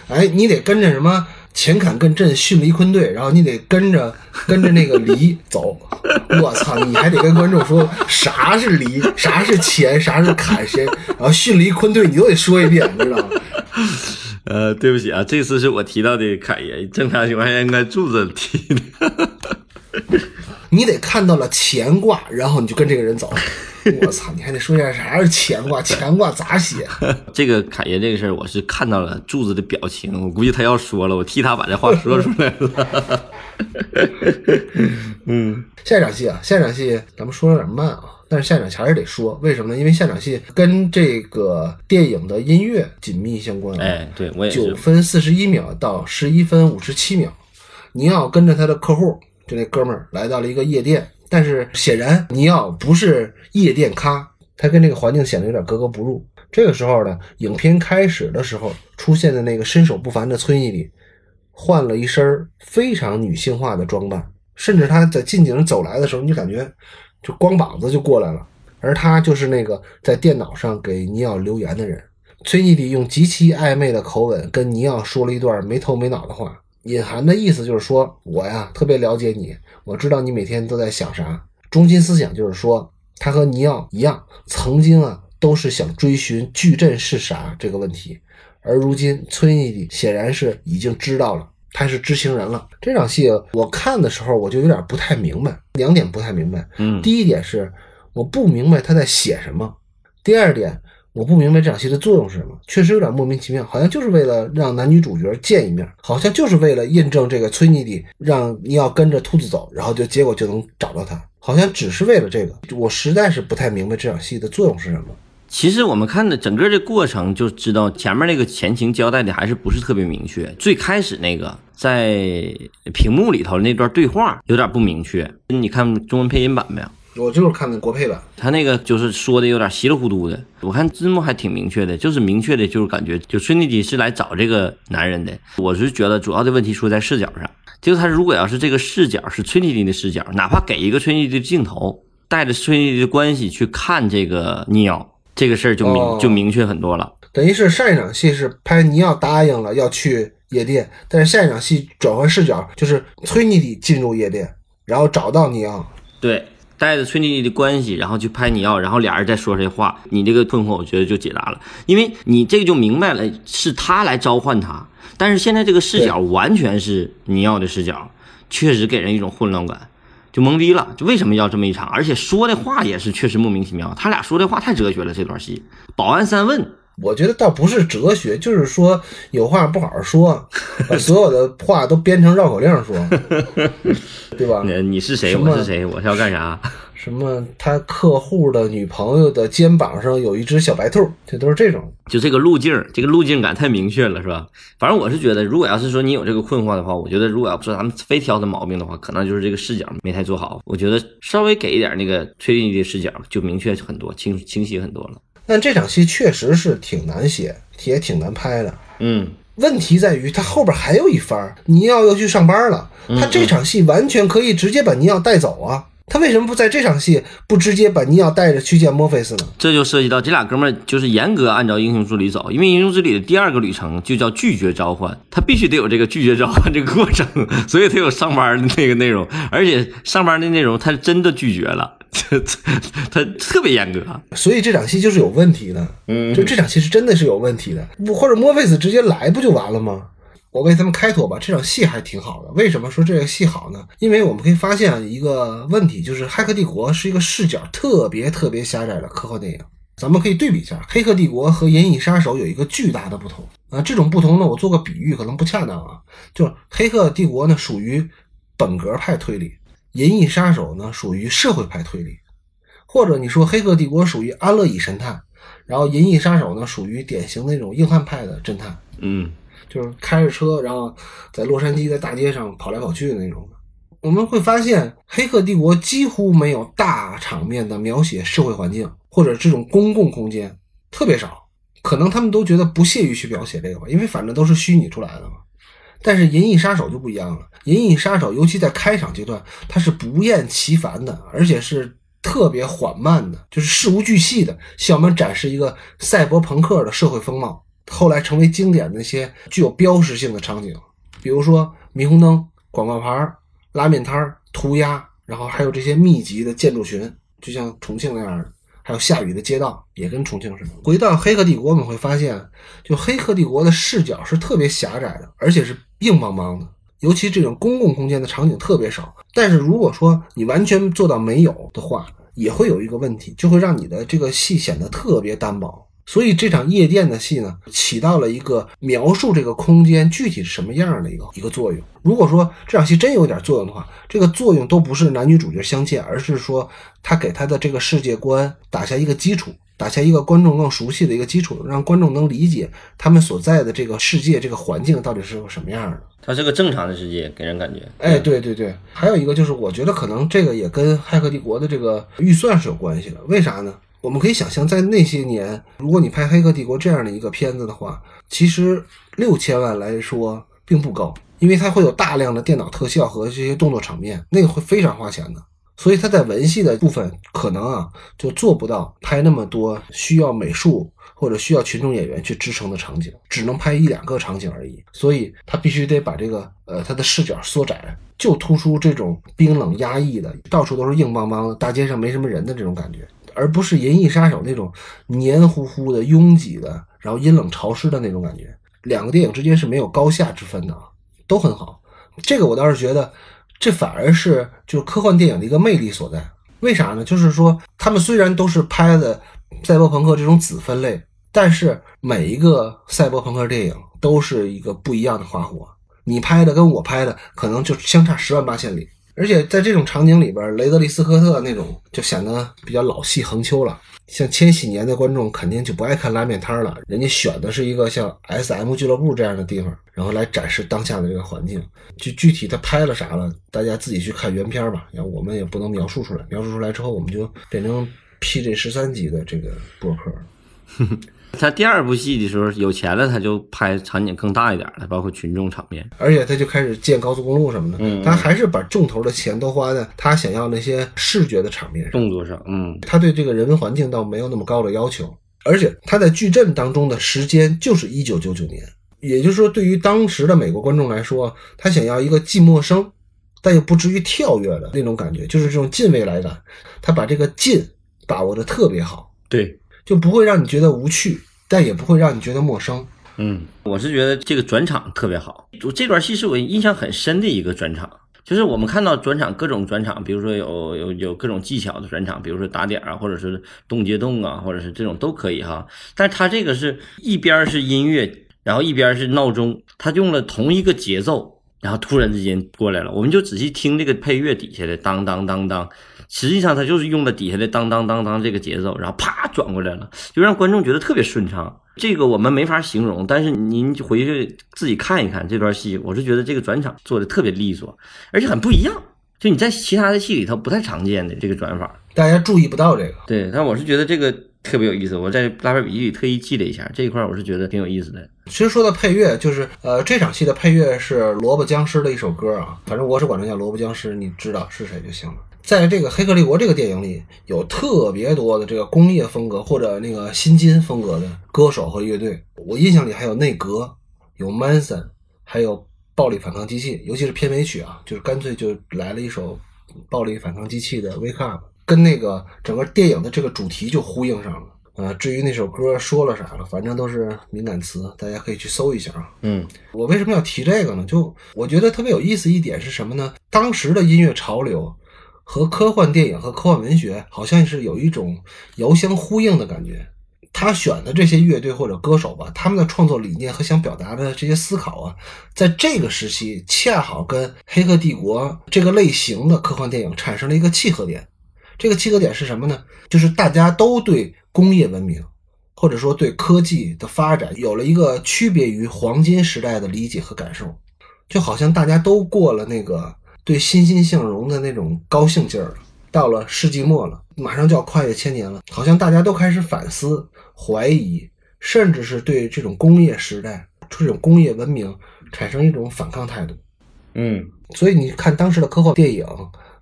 哎，你得跟着什么？前坎艮震巽离坤队，然后你得跟着跟着那个离走。我操，你还得跟观众说啥是离，啥是乾，啥是坎，谁，然后巽离坤队，你都得说一遍，你知道吗？呃，对不起啊，这次是我提到的凯爷，正常情况下应该柱子提的。你得看到了乾卦，然后你就跟这个人走。我操！你还得说一下啥是乾卦？乾卦咋写？这个侃爷这个事儿，我是看到了柱子的表情，我估计他要说了，我替他把这话说出来了。嗯，下一场戏啊，下一场戏咱们说有点慢啊，但是下一场还是得说，为什么呢？因为下场戏跟这个电影的音乐紧密相关。哎，对我也是。九分四十一秒到十一分五十七秒，尼奥跟着他的客户，就那哥们儿来到了一个夜店。但是显然尼奥不是夜店咖，他跟这个环境显得有点格格不入。这个时候呢，影片开始的时候出现的那个身手不凡的崔妮里，换了一身非常女性化的装扮，甚至他在近景走来的时候，你就感觉就光膀子就过来了。而他就是那个在电脑上给尼奥留言的人。崔妮里用极其暧昧的口吻跟尼奥说了一段没头没脑的话，隐含的意思就是说我呀特别了解你。我知道你每天都在想啥，中心思想就是说，他和尼奥一样，曾经啊都是想追寻矩阵是啥这个问题，而如今崔妮蒂显然是已经知道了，他是知情人了。这场戏我看的时候我就有点不太明白，两点不太明白。嗯，第一点是我不明白他在写什么，第二点。我不明白这场戏的作用是什么，确实有点莫名其妙，好像就是为了让男女主角见一面，好像就是为了印证这个崔妮蒂让你要跟着兔子走，然后就结果就能找到他，好像只是为了这个，我实在是不太明白这场戏的作用是什么。其实我们看的整个这过程就知道，前面那个前情交代的还是不是特别明确，最开始那个在屏幕里头那段对话有点不明确，你看中文配音版没有？我就是看的国配版，他那个就是说的有点稀里糊涂的。我看字幕还挺明确的，就是明确的，就是感觉就崔妮蒂是来找这个男人的。我是觉得主要的问题出在视角上，就是他如果要是这个视角是崔妮蒂的视角，哪怕给一个崔妮蒂的镜头，带着崔妮蒂的关系去看这个尼奥，这个事儿就明就明确很多了。等于是上一场戏是拍尼奥答应了要去夜店，但是下一场戏转换视角，就是崔妮蒂进入夜店，然后找到尼奥。对。带着崔妮妮的关系，然后去拍你要，然后俩人再说这话，你这个困惑我觉得就解答了，因为你这个就明白了，是他来召唤他，但是现在这个视角完全是你要的视角，确实给人一种混乱感，就懵逼了，就为什么要这么一场，而且说的话也是确实莫名其妙，他俩说的话太哲学了，这段戏，保安三问。我觉得倒不是哲学，就是说有话不好好说，把所有的话都编成绕口令说，对吧？你你是谁？我是谁？我是要干啥？什么？他客户的女朋友的肩膀上有一只小白兔，这都是这种。就这个路径，这个路径感太明确了，是吧？反正我是觉得，如果要是说你有这个困惑的话，我觉得如果要不说咱们非挑他毛病的话，可能就是这个视角没太做好。我觉得稍微给一点那个推理的视角，就明确很多，清清晰很多了。但这场戏确实是挺难写，也挺难拍的。嗯，问题在于他后边还有一番，尼奥要去上班了，他这场戏完全可以直接把尼奥带走啊。他为什么不在这场戏不直接把尼奥带着去见墨菲斯呢？这就涉及到这俩哥们儿就是严格按照英雄之旅走，因为英雄之旅的第二个旅程就叫拒绝召唤，他必须得有这个拒绝召唤这个过程，所以他有上班的那个内容，而且上班的内容他真的拒绝了，他特别严格，所以这场戏就是有问题的。嗯就这场戏是真的是有问题的，不或者莫菲斯直接来不就完了吗？我为他们开脱吧，这场戏还挺好的。为什么说这个戏好呢？因为我们可以发现一个问题，就是《骇客帝国》是一个视角特别特别狭窄的科幻电影。咱们可以对比一下，《黑客帝国》和《银翼杀手》有一个巨大的不同啊。这种不同呢，我做个比喻可能不恰当啊。就是《黑客帝国》呢属于本格派推理，《银翼杀手》呢属于社会派推理，或者你说《黑客帝国》属于安乐椅神探，然后《银翼杀手》呢属于典型那种硬汉派的侦探。嗯就是开着车，然后在洛杉矶在大街上跑来跑去的那种的。我们会发现，《黑客帝国》几乎没有大场面的描写社会环境或者这种公共空间，特别少。可能他们都觉得不屑于去描写这个吧，因为反正都是虚拟出来的嘛。但是《银翼杀手》就不一样了，《银翼杀手》尤其在开场阶段，它是不厌其烦的，而且是特别缓慢的，就是事无巨细的向我们展示一个赛博朋克的社会风貌。后来成为经典的那些具有标识性的场景，比如说霓虹灯、广告牌、拉面摊、涂鸦，然后还有这些密集的建筑群，就像重庆那样的，还有下雨的街道，也跟重庆似的。回到《黑客帝国》，我们会发现，就《黑客帝国》的视角是特别狭窄的，而且是硬邦邦的，尤其这种公共空间的场景特别少。但是如果说你完全做到没有的话，也会有一个问题，就会让你的这个戏显得特别单薄。所以这场夜店的戏呢，起到了一个描述这个空间具体是什么样的一个一个作用。如果说这场戏真有点作用的话，这个作用都不是男女主角相见，而是说他给他的这个世界观打下一个基础，打下一个观众更熟悉的一个基础，让观众能理解他们所在的这个世界、这个环境到底是个什么样的。它是个正常的世界，给人感觉。哎，对对对，还有一个就是，我觉得可能这个也跟《骇客帝国》的这个预算是有关系的。为啥呢？我们可以想象，在那些年，如果你拍《黑客帝国》这样的一个片子的话，其实六千万来说并不高，因为它会有大量的电脑特效和这些动作场面，那个会非常花钱的。所以他在文戏的部分可能啊就做不到拍那么多需要美术或者需要群众演员去支撑的场景，只能拍一两个场景而已。所以他必须得把这个呃他的视角缩窄，就突出这种冰冷压抑的，到处都是硬邦邦的，大街上没什么人的这种感觉。而不是《银翼杀手》那种黏糊糊的、拥挤的，然后阴冷潮湿的那种感觉。两个电影之间是没有高下之分的啊，都很好。这个我倒是觉得，这反而是就是科幻电影的一个魅力所在。为啥呢？就是说，他们虽然都是拍的赛博朋克这种子分类，但是每一个赛博朋克电影都是一个不一样的花火。你拍的跟我拍的可能就相差十万八千里。而且在这种场景里边，雷德利·斯科特那种就显得比较老气横秋了。像千禧年的观众肯定就不爱看拉面摊了，人家选的是一个像 S.M 俱乐部这样的地方，然后来展示当下的这个环境。就具体他拍了啥了，大家自己去看原片吧。然后我们也不能描述出来，描述出来之后，我们就变成 PG 十三级的这个博客。他第二部戏的时候有钱了，他就拍场景更大一点的，包括群众场面。而且他就开始建高速公路什么的，嗯他还是把重头的钱都花在他想要那些视觉的场面。动作上，嗯，他对这个人文环境倒没有那么高的要求，而且他在矩阵当中的时间就是一九九九年，也就是说，对于当时的美国观众来说，他想要一个既陌生但又不至于跳跃的那种感觉，就是这种近未来感。他把这个近把握的特别好，对，就不会让你觉得无趣，但也不会让你觉得陌生。嗯，我是觉得这个转场特别好，就这段戏是我印象很深的一个转场。就是我们看到转场各种转场，比如说有有有各种技巧的转场，比如说打点啊，或者是动接动啊，或者是这种都可以哈。但是他这个是一边是音乐，然后一边是闹钟，他用了同一个节奏，然后突然之间过来了，我们就仔细听这个配乐底下的当当当当，实际上他就是用了底下的当当当当这个节奏，然后啪转过来了，就让观众觉得特别顺畅。这个我们没法形容，但是您回去自己看一看这段戏，我是觉得这个转场做的特别利索，而且很不一样，就你在其他的戏里头不太常见的这个转法。大家注意不到这个，对，但我是觉得这个特别有意思。我在拉片笔记里特意记了一下这一块，我是觉得挺有意思的。其实说到配乐，就是呃，这场戏的配乐是萝卜僵尸的一首歌啊，反正我是管它叫萝卜僵尸，你知道是谁就行了。在这个《黑客帝国》这个电影里，有特别多的这个工业风格或者那个新金风格的歌手和乐队。我印象里还有内阁，有 Manson，还有暴力反抗机器，尤其是片尾曲啊，就是干脆就来了一首暴力反抗机器的《Wake Up》，跟那个整个电影的这个主题就呼应上了。啊，至于那首歌说了啥了，反正都是敏感词，大家可以去搜一下啊。嗯，我为什么要提这个呢？就我觉得特别有意思一点是什么呢？当时的音乐潮流和科幻电影和科幻文学好像是有一种遥相呼应的感觉。他选的这些乐队或者歌手吧，他们的创作理念和想表达的这些思考啊，在这个时期恰好跟《黑客帝国》这个类型的科幻电影产生了一个契合点。这个契合点是什么呢？就是大家都对工业文明，或者说对科技的发展有了一个区别于黄金时代的理解和感受，就好像大家都过了那个对欣欣向荣的那种高兴劲儿了。到了世纪末了，马上就要跨越千年了，好像大家都开始反思、怀疑，甚至是对这种工业时代、这种工业文明产生一种反抗态度。嗯，所以你看当时的科幻电影。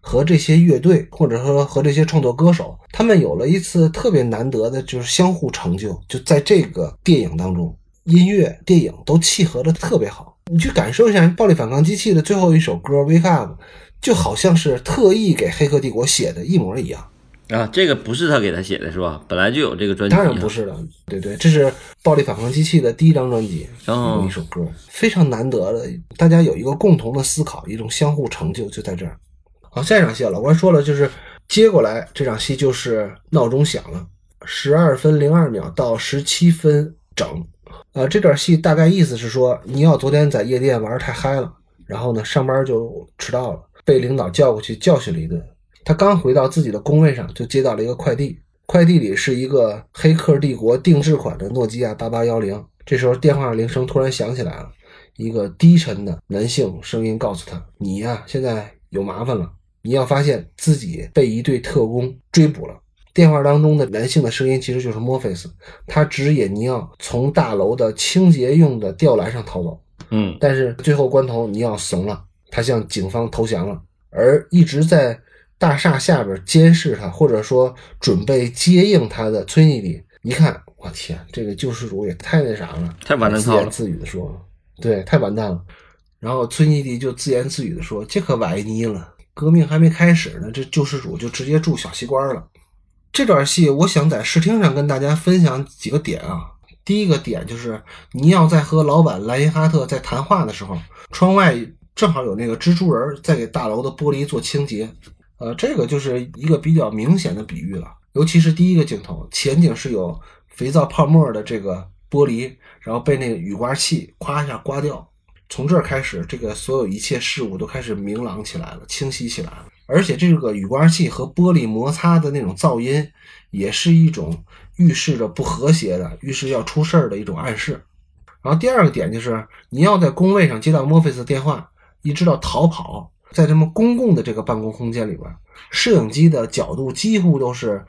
和这些乐队，或者说和这些创作歌手，他们有了一次特别难得的，就是相互成就。就在这个电影当中，音乐、电影都契合的特别好。你去感受一下《暴力反抗机器》的最后一首歌《Wake Up》，就好像是特意给《黑客帝国》写的一模一样啊！这个不是他给他写的，是吧？本来就有这个专辑。当然不是了，对对，这是《暴力反抗机器》的第一张专辑，有一首歌，非常难得的，大家有一个共同的思考，一种相互成就，就在这儿。好，下一场戏老关说了，就是接过来这场戏就是闹钟响了，十二分零二秒到十七分整。呃，这段戏大概意思是说，尼奥昨天在夜店玩太嗨了，然后呢上班就迟到了，被领导叫过去教训了一顿。他刚回到自己的工位上，就接到了一个快递，快递里是一个黑客帝国定制款的诺基亚八八幺零。这时候电话铃声突然响起来了，一个低沉的男性声音告诉他：“你呀，现在有麻烦了。”你要发现自己被一队特工追捕了。电话当中的男性的声音其实就是墨菲斯，他指引尼奥从大楼的清洁用的吊篮上逃走。嗯，但是最后关头尼奥怂了，他向警方投降了。而一直在大厦下边监视他，或者说准备接应他的村伊迪，一看，我天，这个救世主也太那啥了，太完蛋了。自言自语的说：“对，太完蛋了。”然后村伊迪就自言自语的说：“这可崴泥了。”革命还没开始呢，这救世主就直接住小西关了。这段戏，我想在视听上跟大家分享几个点啊。第一个点就是尼奥在和老板莱因哈特在谈话的时候，窗外正好有那个蜘蛛人在给大楼的玻璃做清洁。呃，这个就是一个比较明显的比喻了。尤其是第一个镜头，前景是有肥皂泡沫的这个玻璃，然后被那个雨刮器咵一下刮掉。从这儿开始，这个所有一切事物都开始明朗起来了，清晰起来了。而且这个雨刮器和玻璃摩擦的那种噪音，也是一种预示着不和谐的、预示要出事儿的一种暗示。然后第二个点就是，你要在工位上接到墨菲斯电话，一直到逃跑，在他们公共的这个办公空间里边，摄影机的角度几乎都是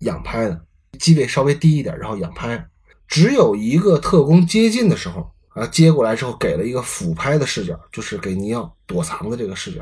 仰拍的，机位稍微低一点，然后仰拍，只有一个特工接近的时候。啊，接过来之后给了一个俯拍的视角，就是给尼奥躲藏的这个视角。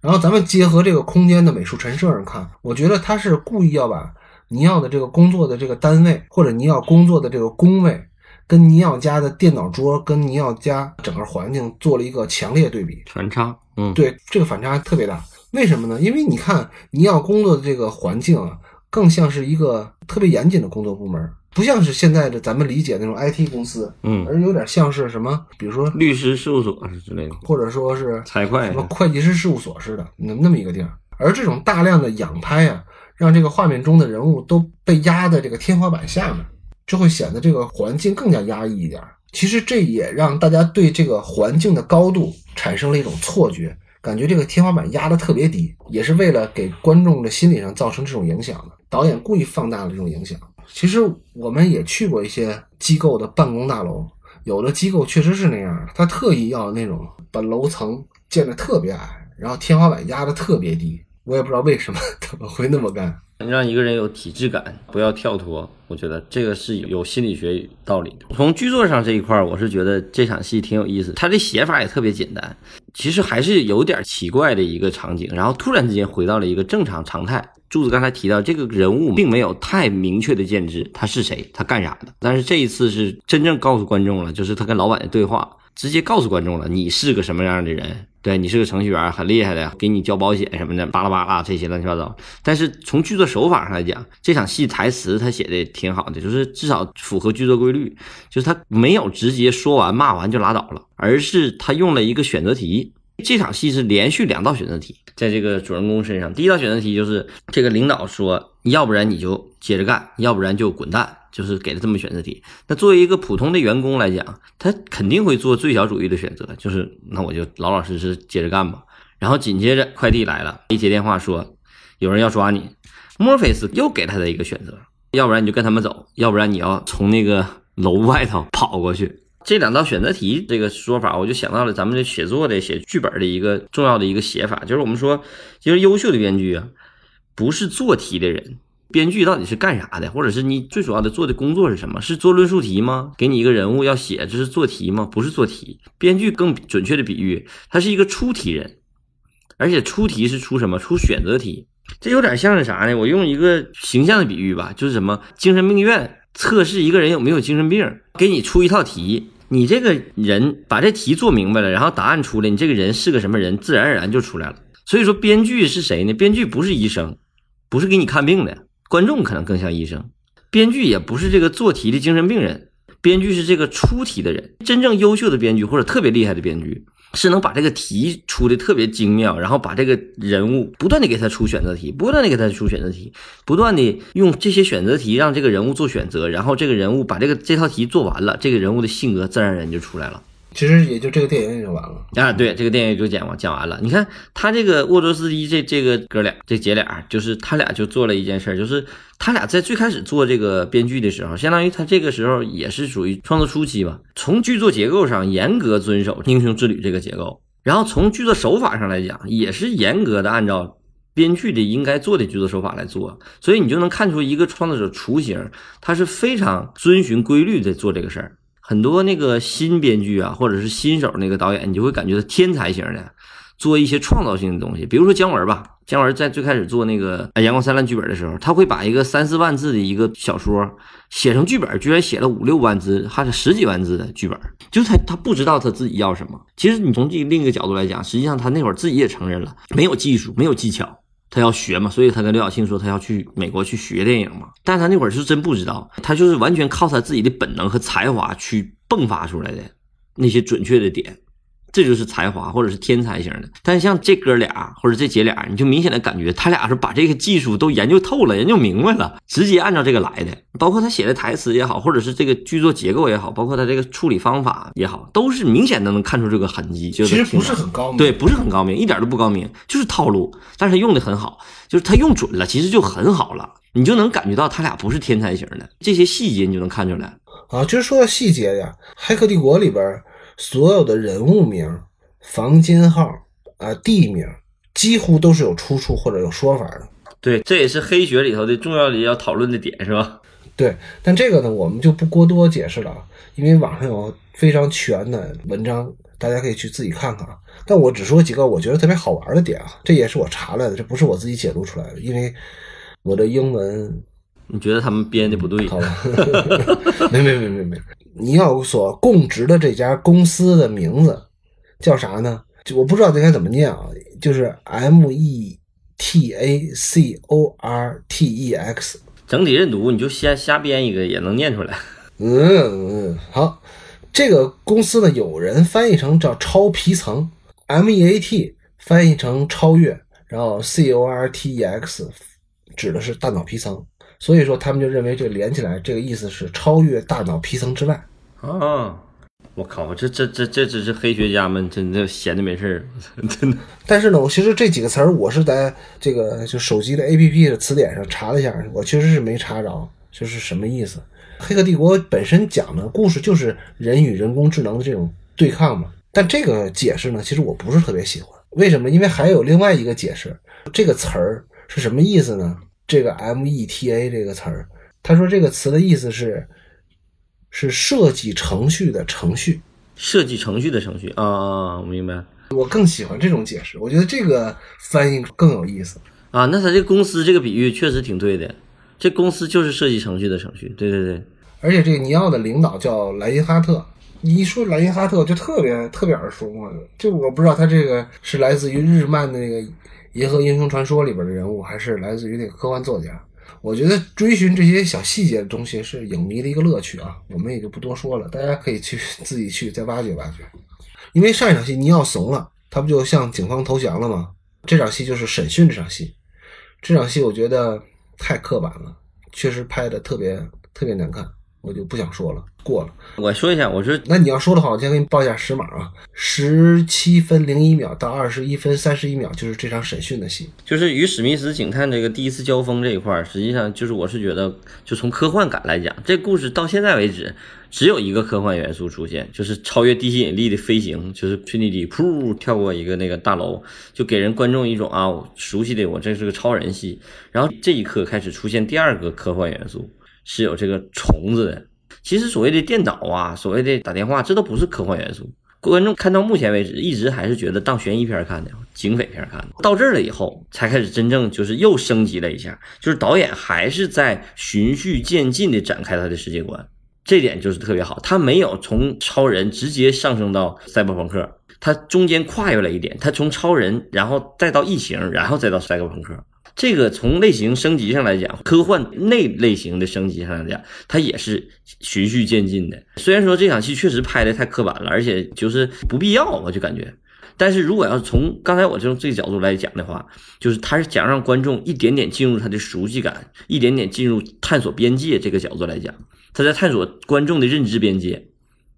然后咱们结合这个空间的美术陈设上看，我觉得他是故意要把尼奥的这个工作的这个单位，或者尼奥工作的这个工位，跟尼奥家的电脑桌，跟尼奥家整个环境做了一个强烈对比，反差。嗯，对，这个反差特别大。为什么呢？因为你看尼奥工作的这个环境啊，更像是一个特别严谨的工作部门。不像是现在的咱们理解那种 IT 公司，嗯，而有点像是什么，比如说律师事务所之类的，或者说是财会什么会计师事务所似的，那那么一个地儿。而这种大量的仰拍啊，让这个画面中的人物都被压在这个天花板下面，就会显得这个环境更加压抑一点。其实这也让大家对这个环境的高度产生了一种错觉，感觉这个天花板压得特别低，也是为了给观众的心理上造成这种影响的。导演故意放大了这种影响。其实我们也去过一些机构的办公大楼，有的机构确实是那样，他特意要那种把楼层建的特别矮，然后天花板压的特别低。我也不知道为什么 他们会那么干。让一个人有体质感，不要跳脱。我觉得这个是有心理学道理的。从剧作上这一块，我是觉得这场戏挺有意思，他的写法也特别简单，其实还是有点奇怪的一个场景，然后突然之间回到了一个正常常态。柱子刚才提到，这个人物并没有太明确的建制，他是谁，他干啥的。但是这一次是真正告诉观众了，就是他跟老板的对话，直接告诉观众了，你是个什么样的人。对你是个程序员，很厉害的，给你交保险什么的，巴拉巴拉这些乱七八糟。但是从剧作手法上来讲，这场戏台词他写的挺好的，就是至少符合剧作规律，就是他没有直接说完骂完就拉倒了，而是他用了一个选择题。这场戏是连续两道选择题，在这个主人公身上，第一道选择题就是这个领导说，要不然你就接着干，要不然就滚蛋，就是给了这么选择题。那作为一个普通的员工来讲，他肯定会做最小主义的选择，就是那我就老老实实接着干吧。然后紧接着快递来了，一接电话说有人要抓你，墨菲斯又给他的一个选择，要不然你就跟他们走，要不然你要从那个楼外头跑过去。这两道选择题这个说法，我就想到了咱们这写作的写剧本的一个重要的一个写法，就是我们说，其实优秀的编剧啊，不是做题的人。编剧到底是干啥的？或者是你最主要的做的工作是什么？是做论述题吗？给你一个人物要写，这是做题吗？不是做题。编剧更准确的比喻，他是一个出题人，而且出题是出什么？出选择题。这有点像是啥呢？我用一个形象的比喻吧，就是什么精神病院测试一个人有没有精神病，给你出一套题。你这个人把这题做明白了，然后答案出来，你这个人是个什么人，自然而然就出来了。所以说，编剧是谁呢？编剧不是医生，不是给你看病的，观众可能更像医生。编剧也不是这个做题的精神病人，编剧是这个出题的人。真正优秀的编剧或者特别厉害的编剧。是能把这个题出的特别精妙，然后把这个人物不断的给他出选择题，不断的给他出选择题，不断的用这些选择题让这个人物做选择，然后这个人物把这个这套题做完了，这个人物的性格自然而然就出来了。其实也就这个电影也就完了啊！对，这个电影也就讲完讲完了。你看他这个沃卓斯基这这个哥俩这姐俩，就是他俩就做了一件事，就是他俩在最开始做这个编剧的时候，相当于他这个时候也是属于创作初期吧。从剧作结构上严格遵守英雄之旅这个结构，然后从剧作手法上来讲，也是严格的按照编剧的应该做的剧作手法来做。所以你就能看出一个创作者雏形，他是非常遵循规律在做这个事儿。很多那个新编剧啊，或者是新手那个导演，你就会感觉他天才型的，做一些创造性的东西。比如说姜文吧，姜文在最开始做那个《阳光灿烂》剧本的时候，他会把一个三四万字的一个小说写成剧本，居然写了五六万字，还是十几万字的剧本。就是他他不知道他自己要什么。其实你从这另一个角度来讲，实际上他那会儿自己也承认了，没有技术，没有技巧。他要学嘛，所以他跟刘晓庆说他要去美国去学电影嘛。但他那会儿是真不知道，他就是完全靠他自己的本能和才华去迸发出来的那些准确的点。这就是才华或者是天才型的，但是像这哥俩或者这姐俩，你就明显的感觉他俩是把这个技术都研究透了、研究明白了，直接按照这个来的。包括他写的台词也好，或者是这个剧作结构也好，包括他这个处理方法也好，都是明显的能看出这个痕迹。其实不是很高明，对，不是很高明，一点都不高明，就是套路。但是他用的很好，就是他用准了，其实就很好了。你就能感觉到他俩不是天才型的，这些细节你就能看出来啊。就是说到细节呀，《黑客帝国》里边。所有的人物名、房间号啊、地名，几乎都是有出处或者有说法的。对，这也是黑学里头的重要的要讨论的点，是吧？对，但这个呢，我们就不过多解释了啊，因为网上有非常全的文章，大家可以去自己看看啊。但我只说几个我觉得特别好玩的点啊，这也是我查来的，这不是我自己解读出来的，因为我的英文，你觉得他们编的不对？好吧，没没没没没。你要所供职的这家公司的名字叫啥呢？就我不知道这该怎么念啊，就是 M E T A C O R T E X。整体认读你就瞎瞎编一个也能念出来。嗯嗯，好，这个公司呢，有人翻译成叫超皮层，M E A T 翻译成超越，然后 C O R T E X 指的是大脑皮层。所以说，他们就认为这连起来，这个意思是超越大脑皮层之外啊！我靠，这这这这只是黑学家们真的闲的没事儿，真的。但是呢，我其实这几个词儿，我是在这个就手机的 APP 的词典上查了一下，我确实是没查着，就是什么意思。黑客帝国本身讲的故事就是人与人工智能的这种对抗嘛。但这个解释呢，其实我不是特别喜欢。为什么？因为还有另外一个解释，这个词儿是什么意思呢？这个 META 这个词儿。他说这个词的意思是是设计程序的程序。设计程序的程序啊，我明白。我更喜欢这种解释，我觉得这个翻译更有意思。啊，那他这公司这个比喻确实挺对的，这公司就是设计程序的程序。对对对，而且这个尼奥的领导叫莱因哈特，你一说莱因哈特就特别特别耳熟嘛，就我不知道他这个是来自于日漫的那个《银河英雄传说》里边的人物，还是来自于那个科幻作家。我觉得追寻这些小细节的东西是影迷的一个乐趣啊，我们也就不多说了，大家可以去自己去再挖掘挖掘。因为上一场戏尼奥怂了，他不就向警方投降了吗？这场戏就是审讯这场戏，这场戏我觉得太刻板了，确实拍的特别特别难看，我就不想说了，过了。我说一下，我说那你要说的话，我先给你报一下时码啊，十七分零一秒到二十一分三十一秒，就是这场审讯的戏。就是与史密斯警探这个第一次交锋这一块儿，实际上就是我是觉得，就从科幻感来讲，这故事到现在为止只有一个科幻元素出现，就是超越地心引力的飞行，就是去那里噗跳过一个那个大楼，就给人观众一种啊熟悉的我这是个超人戏。然后这一刻开始出现第二个科幻元素，是有这个虫子的。其实所谓的电脑啊，所谓的打电话，这都不是科幻元素。观众看到目前为止，一直还是觉得当悬疑片看的，警匪片看的。到这儿了以后，才开始真正就是又升级了一下，就是导演还是在循序渐进的展开他的世界观，这点就是特别好。他没有从超人直接上升到赛博朋克，他中间跨越了一点，他从超人，然后再到异形，然后再到赛博朋克。这个从类型升级上来讲，科幻内类型的升级上来讲，它也是循序渐进的。虽然说这场戏确实拍的太刻板了，而且就是不必要，我就感觉。但是如果要从刚才我这种这个角度来讲的话，就是他是想让观众一点点进入他的熟悉感，一点点进入探索边界这个角度来讲，他在探索观众的认知边界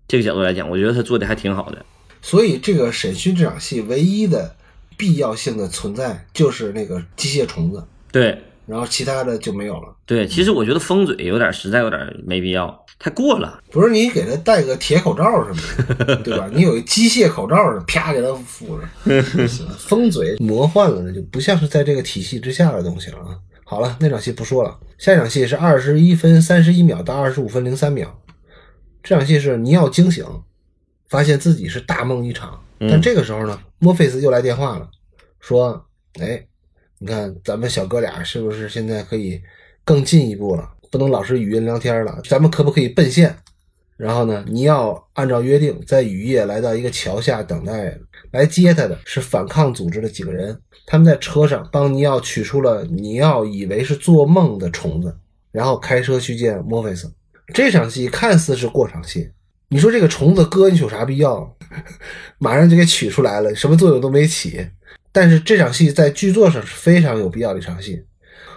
这个角度来讲，我觉得他做的还挺好的。所以这个审讯这场戏唯一的。必要性的存在就是那个机械虫子，对，然后其他的就没有了。对，其实我觉得封嘴有点实在，有点没必要，太过了。不是你给他戴个铁口罩什么的，对吧？你有一机械口罩，啪给他敷上，封嘴魔幻了，那就不像是在这个体系之下的东西了啊。好了，那场戏不说了，下一场戏是二十一分三十一秒到二十五分零三秒，这场戏是尼奥惊醒，发现自己是大梦一场。但这个时候呢，墨菲斯又来电话了，说：“哎，你看咱们小哥俩是不是现在可以更进一步了？不能老是语音聊天了，咱们可不可以奔现？然后呢，尼奥按照约定在雨夜来到一个桥下等待，来接他的是反抗组织的几个人。他们在车上帮尼奥取出了尼奥以为是做梦的虫子，然后开车去见墨菲斯。这场戏看似是过场戏。”你说这个虫子搁进去有啥必要？马上就给取出来了，什么作用都没起。但是这场戏在剧作上是非常有必要的一场戏。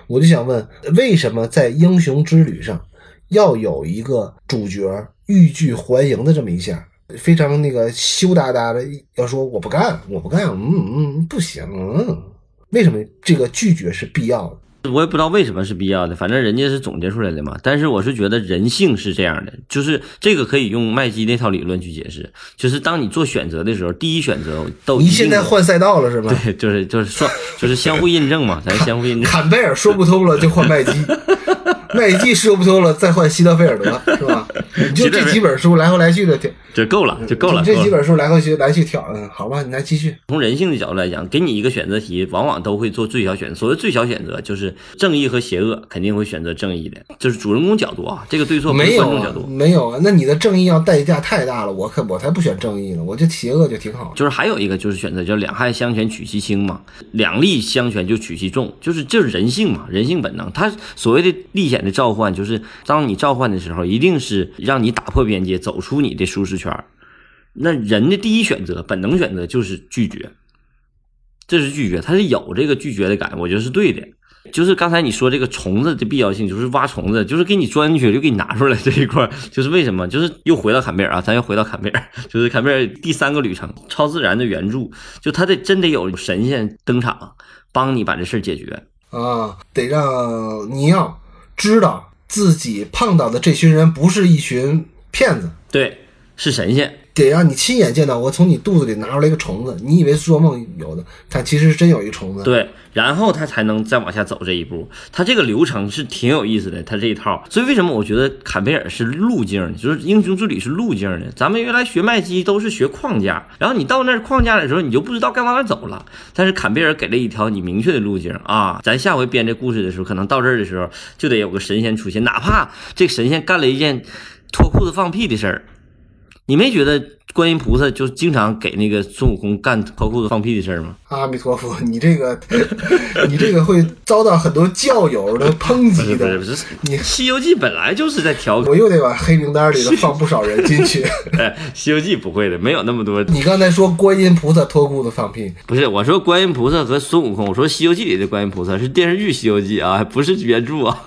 我就想问，为什么在英雄之旅上要有一个主角欲拒还迎的这么一下，非常那个羞答答的要说我不干，我不干，嗯嗯，不行。嗯为什么这个拒绝是必要的？我也不知道为什么是必要的，反正人家是总结出来的嘛。但是我是觉得人性是这样的，就是这个可以用麦基那套理论去解释，就是当你做选择的时候，第一选择都你现在换赛道了是吧？对，就是就是说就是相互印证嘛，咱相互印证。坎贝尔说不通了就换麦基。麦基说不通了，再换希德菲尔德，是吧？你就这几本书来回来去的挑，就够了，就够了。这几本书来回去来去挑，嗯，好吧，你来继续。从人性的角度来讲，给你一个选择题，往往都会做最小选择。所谓最小选择，就是正义和邪恶，肯定会选择正义的。就是主人公角度啊，这个对错没有角度，没有啊。那你的正义要代价太大了，我可我才不选正义呢，我这邪恶就挺好。就是还有一个就是选择叫两害相权取其轻嘛，两利相权就取其重，就是就是人性嘛，人性本能。他所谓的历险的召唤，就是。当你召唤的时候，一定是让你打破边界，走出你的舒适圈。那人的第一选择，本能选择就是拒绝，这是拒绝，他是有这个拒绝的感，我觉得是对的。就是刚才你说这个虫子的必要性，就是挖虫子，就是给你钻进去就给你拿出来这一块，就是为什么？就是又回到坎贝尔啊，咱又回到坎贝尔，就是坎贝尔第三个旅程，超自然的援助，就他得真得有神仙登场，帮你把这事儿解决啊，得让尼奥知道。自己碰到的这群人不是一群骗子，对，是神仙。得让你亲眼见到我从你肚子里拿出来一个虫子，你以为是做梦有的，但其实是真有一个虫子。对，然后他才能再往下走这一步。他这个流程是挺有意思的，他这一套。所以为什么我觉得坎贝尔是路径呢？就是英雄之旅是路径呢？咱们原来学麦基都是学框架，然后你到那儿框架的时候，你就不知道该往哪走了。但是坎贝尔给了一条你明确的路径啊！咱下回编这故事的时候，可能到这儿的时候就得有个神仙出现，哪怕这个神仙干了一件脱裤子放屁的事儿。你没觉得观音菩萨就经常给那个孙悟空干脱裤子放屁的事儿吗？阿弥陀佛，你这个，你这个会遭到很多教友的抨击的。不是，你《西游记》本来就是在调侃，我又得把黑名单里头放不少人进去。哎，《西游记》不会的，没有那么多。你刚才说观音菩萨脱裤子放屁，不是我说观音菩萨和孙悟空，我说《西游记》里的观音菩萨是电视剧《西游记》啊，不是原著啊。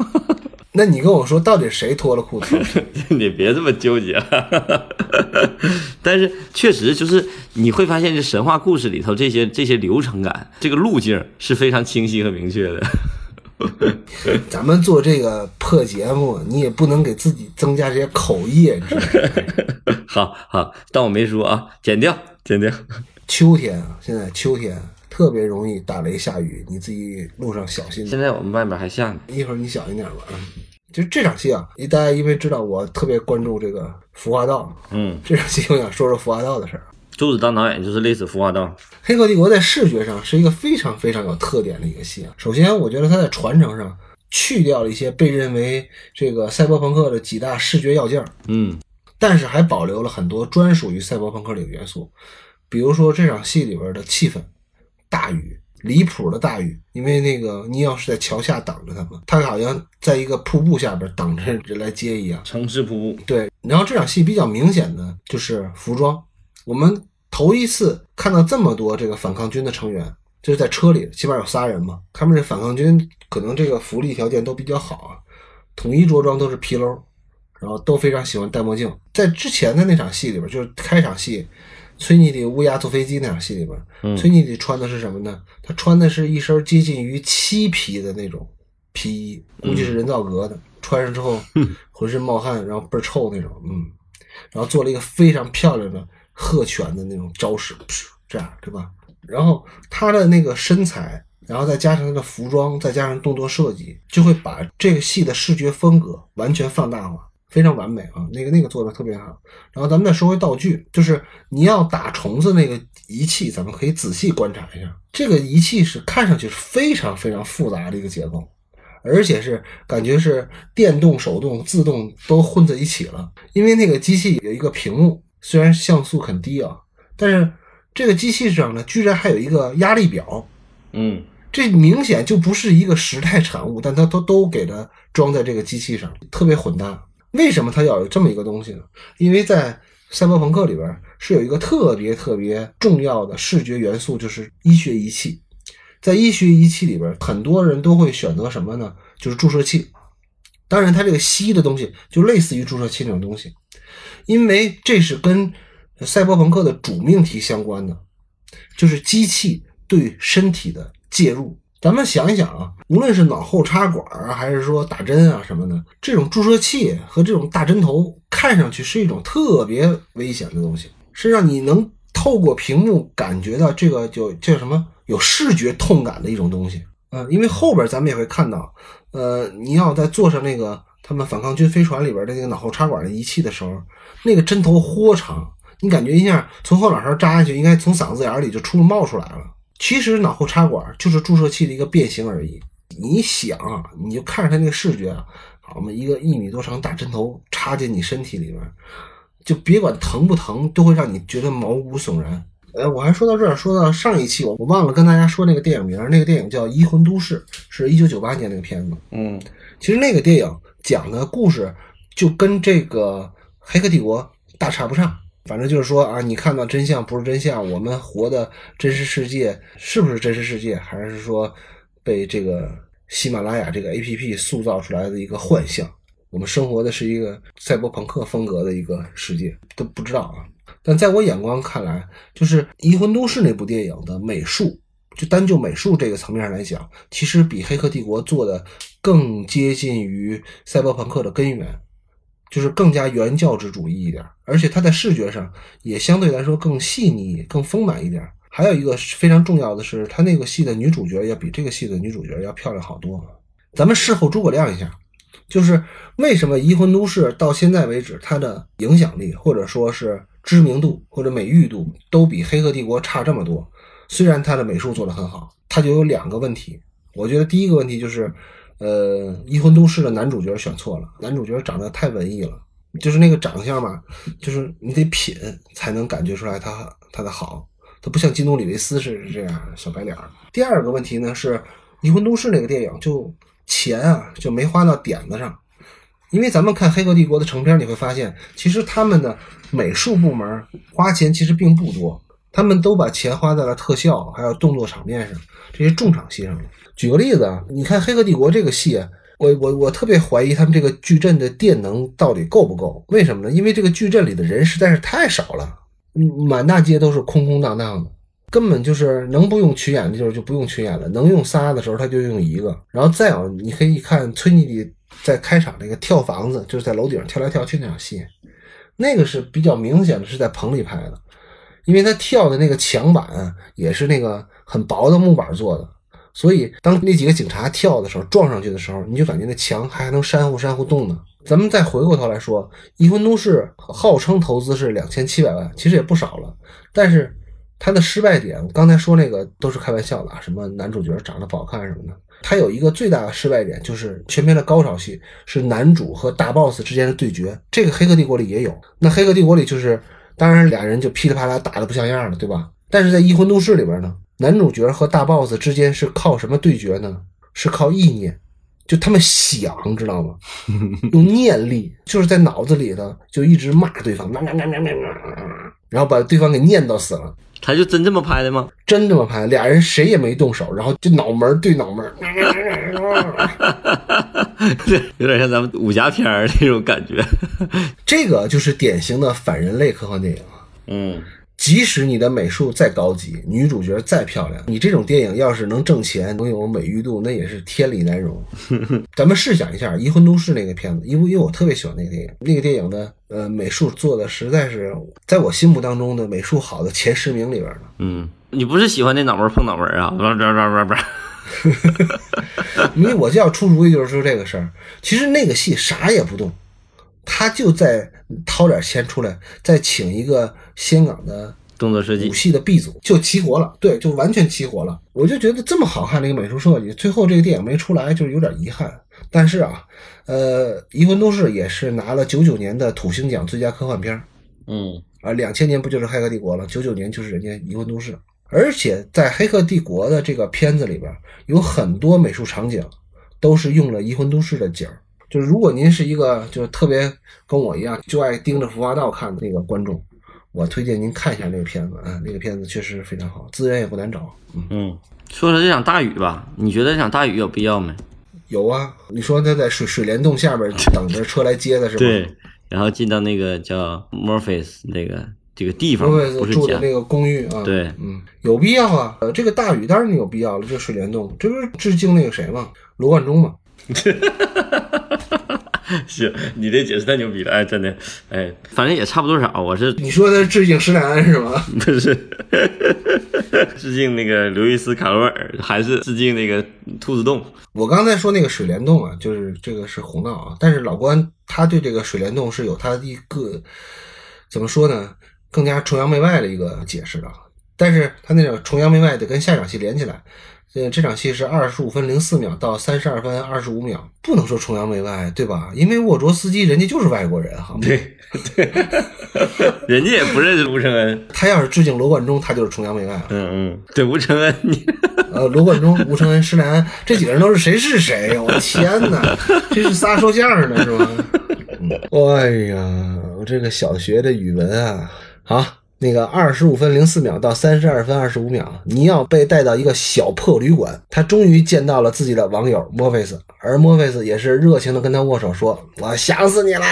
那你跟我说，到底谁脱了裤子？你别这么纠结。但是确实就是你会发现，这神话故事里头这些这些流程感，这个路径是非常清晰和明确的。咱们做这个破节目，你也不能给自己增加这些口业，你知道吗？好好，当我没说啊，剪掉，剪掉。秋天啊，现在秋天特别容易打雷下雨，你自己路上小心。现在我们外面还下呢，一会儿你小心点吧。就这场戏啊，大家因为知道我特别关注这个服化道，嗯，这场戏我想说说服化道的事儿。朱子当导演就是类似服化道，《黑客帝国》在视觉上是一个非常非常有特点的一个戏啊。首先，我觉得它在传承上去掉了一些被认为这个赛博朋克的几大视觉要件，嗯，但是还保留了很多专属于赛博朋克里的元素，比如说这场戏里边的气氛，大雨。离谱的大雨，因为那个尼奥是在桥下等着他们，他好像在一个瀑布下边等着 人来接一样。城市瀑布。对，然后这场戏比较明显的就是服装，我们头一次看到这么多这个反抗军的成员，就是在车里，起码有仨人嘛。他们这反抗军可能这个福利条件都比较好啊，统一着装都是皮褛，然后都非常喜欢戴墨镜。在之前的那场戏里边，就是开场戏。崔妮蒂乌鸦坐飞机那场戏里边，崔妮蒂穿的是什么呢？她穿的是一身接近于漆皮的那种皮衣，估计是人造革的。穿上之后，浑身冒汗，然后倍儿臭那种。嗯，然后做了一个非常漂亮的鹤拳的那种招式，这样对吧？然后她的那个身材，然后再加上她的服装，再加上动作设计，就会把这个戏的视觉风格完全放大化。非常完美啊，那个那个做的特别好。然后咱们再说回道具，就是你要打虫子那个仪器，咱们可以仔细观察一下。这个仪器是看上去是非常非常复杂的一个结构，而且是感觉是电动、手动、自动都混在一起了。因为那个机器有一个屏幕，虽然像素很低啊，但是这个机器上呢，居然还有一个压力表。嗯，这明显就不是一个时代产物，但它都都给它装在这个机器上，特别混搭。为什么它要有这么一个东西呢？因为在赛博朋克里边是有一个特别特别重要的视觉元素，就是医学仪器。在医学仪器里边，很多人都会选择什么呢？就是注射器。当然，它这个吸的东西就类似于注射器那种东西，因为这是跟赛博朋克的主命题相关的，就是机器对身体的介入。咱们想一想啊，无论是脑后插管啊，还是说打针啊什么的，这种注射器和这种大针头，看上去是一种特别危险的东西，是让你能透过屏幕感觉到这个就叫什么有视觉痛感的一种东西。嗯，因为后边咱们也会看到，呃，你要在坐上那个他们反抗军飞船里边的那个脑后插管的仪器的时候，那个针头豁长，你感觉一下从后脑勺扎下去，应该从嗓子眼里就出冒出来了。其实脑后插管就是注射器的一个变形而已。你想啊，你就看着它那个视觉，好嘛，一个一米多长大针头插进你身体里面，就别管疼不疼，都会让你觉得毛骨悚然。呃，我还说到这儿，说到上一期我我忘了跟大家说那个电影名，那个电影叫《移魂都市》，是一九九八年那个片子。嗯，其实那个电影讲的故事就跟这个《黑客帝国》大差不差。反正就是说啊，你看到真相不是真相，我们活的真实世界是不是真实世界，还是说被这个喜马拉雅这个 A P P 塑造出来的一个幻象？我们生活的是一个赛博朋克风格的一个世界，都不知道啊。但在我眼光看来，就是《移魂都市》那部电影的美术，就单就美术这个层面上来讲，其实比《黑客帝国》做的更接近于赛博朋克的根源。就是更加原教旨主义一点，而且它在视觉上也相对来说更细腻、更丰满一点。还有一个非常重要的是，它那个戏的女主角要比这个戏的女主角要漂亮好多。咱们事后诸葛亮一下，就是为什么《移魂都市》到现在为止，它的影响力或者说是知名度或者美誉度都比《黑客帝国》差这么多？虽然它的美术做得很好，它就有两个问题。我觉得第一个问题就是，呃，《移魂都市》的男主角选错了，男主角长得太文艺了，就是那个长相嘛，就是你得品才能感觉出来他他的好。他不像基努·里维斯是这样小白脸。第二个问题呢是《离婚都市》那个电影就钱啊就没花到点子上，因为咱们看《黑客帝国》的成片，你会发现其实他们的美术部门花钱其实并不多，他们都把钱花在了特效还有动作场面上这些重场戏上了。举个例子啊，你看《黑客帝国》这个戏，我我我特别怀疑他们这个矩阵的电能到底够不够？为什么呢？因为这个矩阵里的人实在是太少了。满大街都是空空荡荡的，根本就是能不用群演的时候就不用群演了，能用仨的时候他就用一个。然后再有，你可以看崔妮迪在开场那个跳房子，就是在楼顶上跳来跳去那场戏，那个是比较明显的是在棚里拍的，因为他跳的那个墙板也是那个很薄的木板做的，所以当那几个警察跳的时候撞上去的时候，你就感觉那墙还能扇呼扇呼动呢。咱们再回过头来说，《一魂都市》号称投资是两千七百万，其实也不少了。但是它的失败点，我刚才说那个都是开玩笑的啊，什么男主角长得不好看什么的。它有一个最大的失败点，就是全片的高潮戏是男主和大 boss 之间的对决。这个《黑客帝国》里也有，那《黑客帝国》里就是，当然俩人就噼里啪啦打的不像样了，对吧？但是在《移魂都市》里边呢，男主角和大 boss 之间是靠什么对决呢？是靠意念。就他们想，知道吗？用念力，就是在脑子里头就一直骂对方，然后把对方给念叨死了。他就真这么拍的吗？真这么拍，俩人谁也没动手，然后就脑门对脑门，有点像咱们武侠片那种感觉。这个就是典型的反人类科幻电影嗯。即使你的美术再高级，女主角再漂亮，你这种电影要是能挣钱，能有美誉度，那也是天理难容。咱们试想一下《移魂都市》那个片子，因为因为我特别喜欢那个电影，那个电影呢呃美术做的实在是在我心目当中的美术好的前十名里边的。嗯，你不是喜欢那脑门碰脑门啊？不不不不不，因为我就要出主意，就是说这个事儿。其实那个戏啥也不动。他就在掏点钱出来，再请一个香港的动作设计武戏的 B 组，就齐活了。对，就完全齐活了。我就觉得这么好看的一个美术设计，最后这个电影没出来，就是有点遗憾。但是啊，呃，《移魂都市》也是拿了九九年的土星奖最佳科幻片。嗯，啊，两千年不就是《黑客帝国》了？九九年就是人家《移魂都市》，而且在《黑客帝国》的这个片子里边，有很多美术场景都是用了《移魂都市》的景儿。就是如果您是一个就是特别跟我一样就爱盯着《浮华道》看的那个观众，我推荐您看一下那个片子啊，那个片子确实非常好，资源也不难找。嗯，说说这场大雨吧，你觉得这场大雨有必要没？有啊，你说他在水水帘洞下边 等着车来接的是吧？对，然后进到那个叫 Morpheus 那个这个地方，不是住的那个公寓啊？对，嗯，有必要啊。呃，这个大雨当然有必要了，这水帘洞，这不是致敬那个谁吗？罗贯中嘛。行，你这解释太牛逼了，哎，真的，哎，反正也差不多少。我是你说的致敬施耐庵是吗？不是，致敬那个刘易斯·卡罗尔，还是致敬那个兔子洞？我刚才说那个水帘洞啊，就是这个是胡闹啊。但是老关他对这个水帘洞是有他一个怎么说呢，更加崇洋媚外的一个解释的。但是他那个崇洋媚外得跟下场戏连起来。呃，这场戏是二十五分零四秒到三十二分二十五秒，不能说崇洋媚外，对吧？因为沃卓斯基人家就是外国人，哈。对对，人家也不认识吴承恩。他要是致敬罗贯中，他就是崇洋媚外。嗯嗯，对，吴承恩，你 呃，罗贯中、吴承恩、施耐庵这几个人都是谁是谁？我天哪，这是仨说相声的是吗？哎呀，我这个小学的语文啊，好。那个二十五分零四秒到三十二分二十五秒，尼奥被带到一个小破旅馆，他终于见到了自己的网友莫菲斯，而莫菲斯也是热情的跟他握手，说：“我想死你啦！”